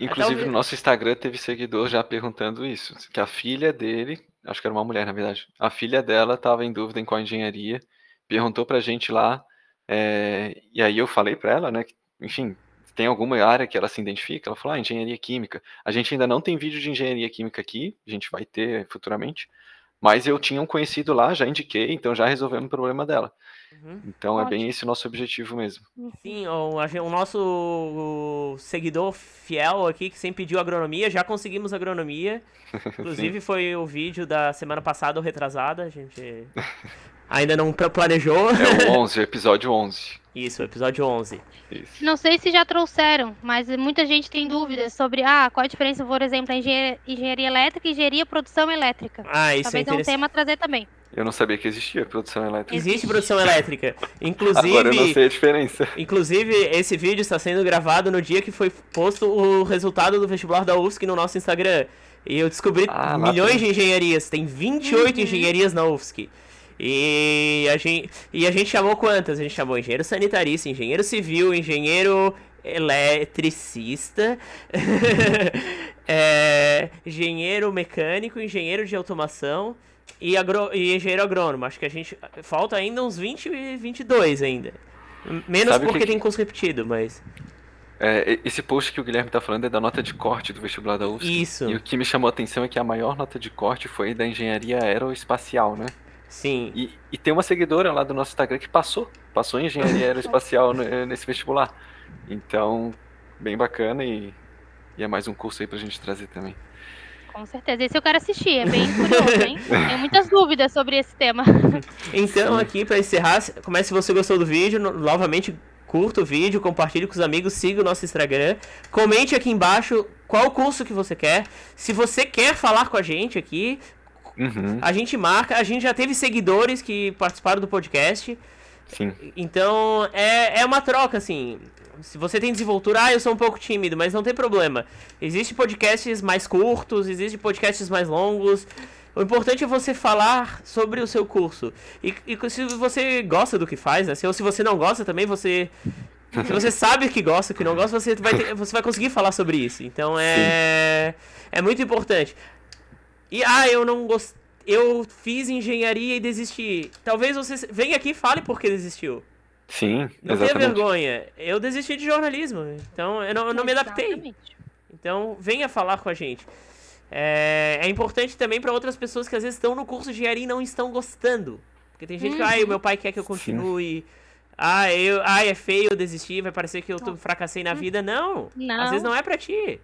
Inclusive,
talvez-
no nosso Instagram teve seguidor já perguntando isso, que a filha dele, acho que era uma mulher, na verdade, a filha dela estava em dúvida em qual engenharia, perguntou pra gente lá, é, e aí eu falei pra ela, né, que, enfim, tem alguma área que ela se identifica? Ela falou, ah, engenharia química. A gente ainda não tem vídeo de engenharia química aqui, a gente vai ter futuramente, mas eu tinha um conhecido lá, já indiquei, então já resolvemos o problema dela.
Uhum.
Então é bem
Ótimo.
esse o nosso objetivo mesmo.
Sim, o, o nosso seguidor fiel aqui, que sempre pediu agronomia, já conseguimos agronomia. Inclusive foi o vídeo da semana passada ou retrasada, a gente ainda não planejou.
É o 11, o episódio 11.
Isso, episódio 11.
Isso.
Não sei se já trouxeram, mas muita gente tem dúvidas sobre ah, qual a diferença, por exemplo, entre engenharia, engenharia elétrica e engenharia produção elétrica.
Ah, isso é
Talvez é um
interessante.
tema a trazer também.
Eu não sabia que existia produção elétrica.
Existe produção elétrica. Inclusive,
Agora eu não sei a diferença.
inclusive, esse vídeo está sendo gravado no dia que foi posto o resultado do vestibular da UFSC no nosso Instagram. E eu descobri
Ah,
milhões
tem.
de engenharias. Tem 28
Uhum.
engenharias na UFSC. E a, gente, e a gente chamou quantas? A gente chamou engenheiro sanitarista, engenheiro civil, engenheiro eletricista, é, engenheiro mecânico, engenheiro de automação e, agro, e engenheiro agrônomo. Acho que a gente. Falta ainda uns 20 e 22 ainda. Menos
Sabe
porque
que-
tem curso repetido, mas.
É, esse post que o Guilherme tá falando é da nota de corte do vestibular da UFSC.
Isso.
E o que me chamou a atenção é que a maior nota de corte foi da engenharia aeroespacial, né?
Sim.
E, e tem uma seguidora lá do nosso Instagram que passou, passou em engenharia aeroespacial ne- nesse vestibular. Então, bem bacana e, e é mais um curso aí pra gente trazer também.
Com certeza. Esse eu quero assistir, é bem curioso, hein? Tenho muitas dúvidas sobre esse tema.
Então,
Sim.
aqui pra encerrar, se- comece se você gostou do vídeo, no- novamente curta o vídeo, compartilhe com os amigos, siga o nosso Instagram, comente aqui embaixo qual curso que você quer. Se você quer falar com a gente aqui,
Uhum,
a gente marca, a gente já teve seguidores que participaram do podcast,
sim.
então é, é uma troca, assim. Se você tem desenvoltura, ah, eu sou um pouco tímido, mas não tem problema. Existem podcasts mais curtos, existem podcasts mais longos. O importante é você falar sobre o seu curso. E, e se você gosta do que faz, né? Se, ou se você não gosta também, você. Se você sabe que gosta, que não gosta, você vai, ter- você vai conseguir falar sobre isso. Então é. É muito importante. E ah, eu não gostei. Eu fiz engenharia e desisti. Talvez você venha aqui e fale por que desistiu.
Sim,
Não tenha vergonha. Eu desisti de jornalismo. Então eu não, eu não me adaptei. Então venha falar com a gente. É, é importante também para outras pessoas que às vezes estão no curso de engenharia e não estão gostando. Porque tem gente que,
Uhum.
ai, o meu pai quer que eu continue. Ah, eu, ai, é feio, eu desisti, vai parecer que eu tô- fracassei na vida. Não.
Não.
Às vezes não é pra ti.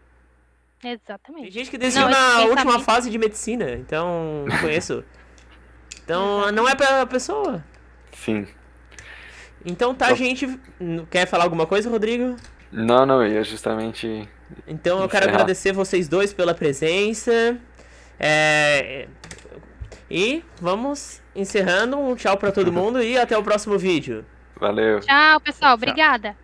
Tem
Exatamente.
gente que desistiu
Não,
na última
sabe-
fase de medicina. Então, não conheço. Então, não é pra pessoa.
Sim.
Então tá, gente. Quer falar alguma coisa, Rodrigo?
Não, não, eu ia justamente.
Então eu quero agradecer vocês dois pela presença. É, E vamos encerrando. Um tchau pra todo mundo e até o próximo vídeo.
Valeu.
Tchau, pessoal. Obrigada.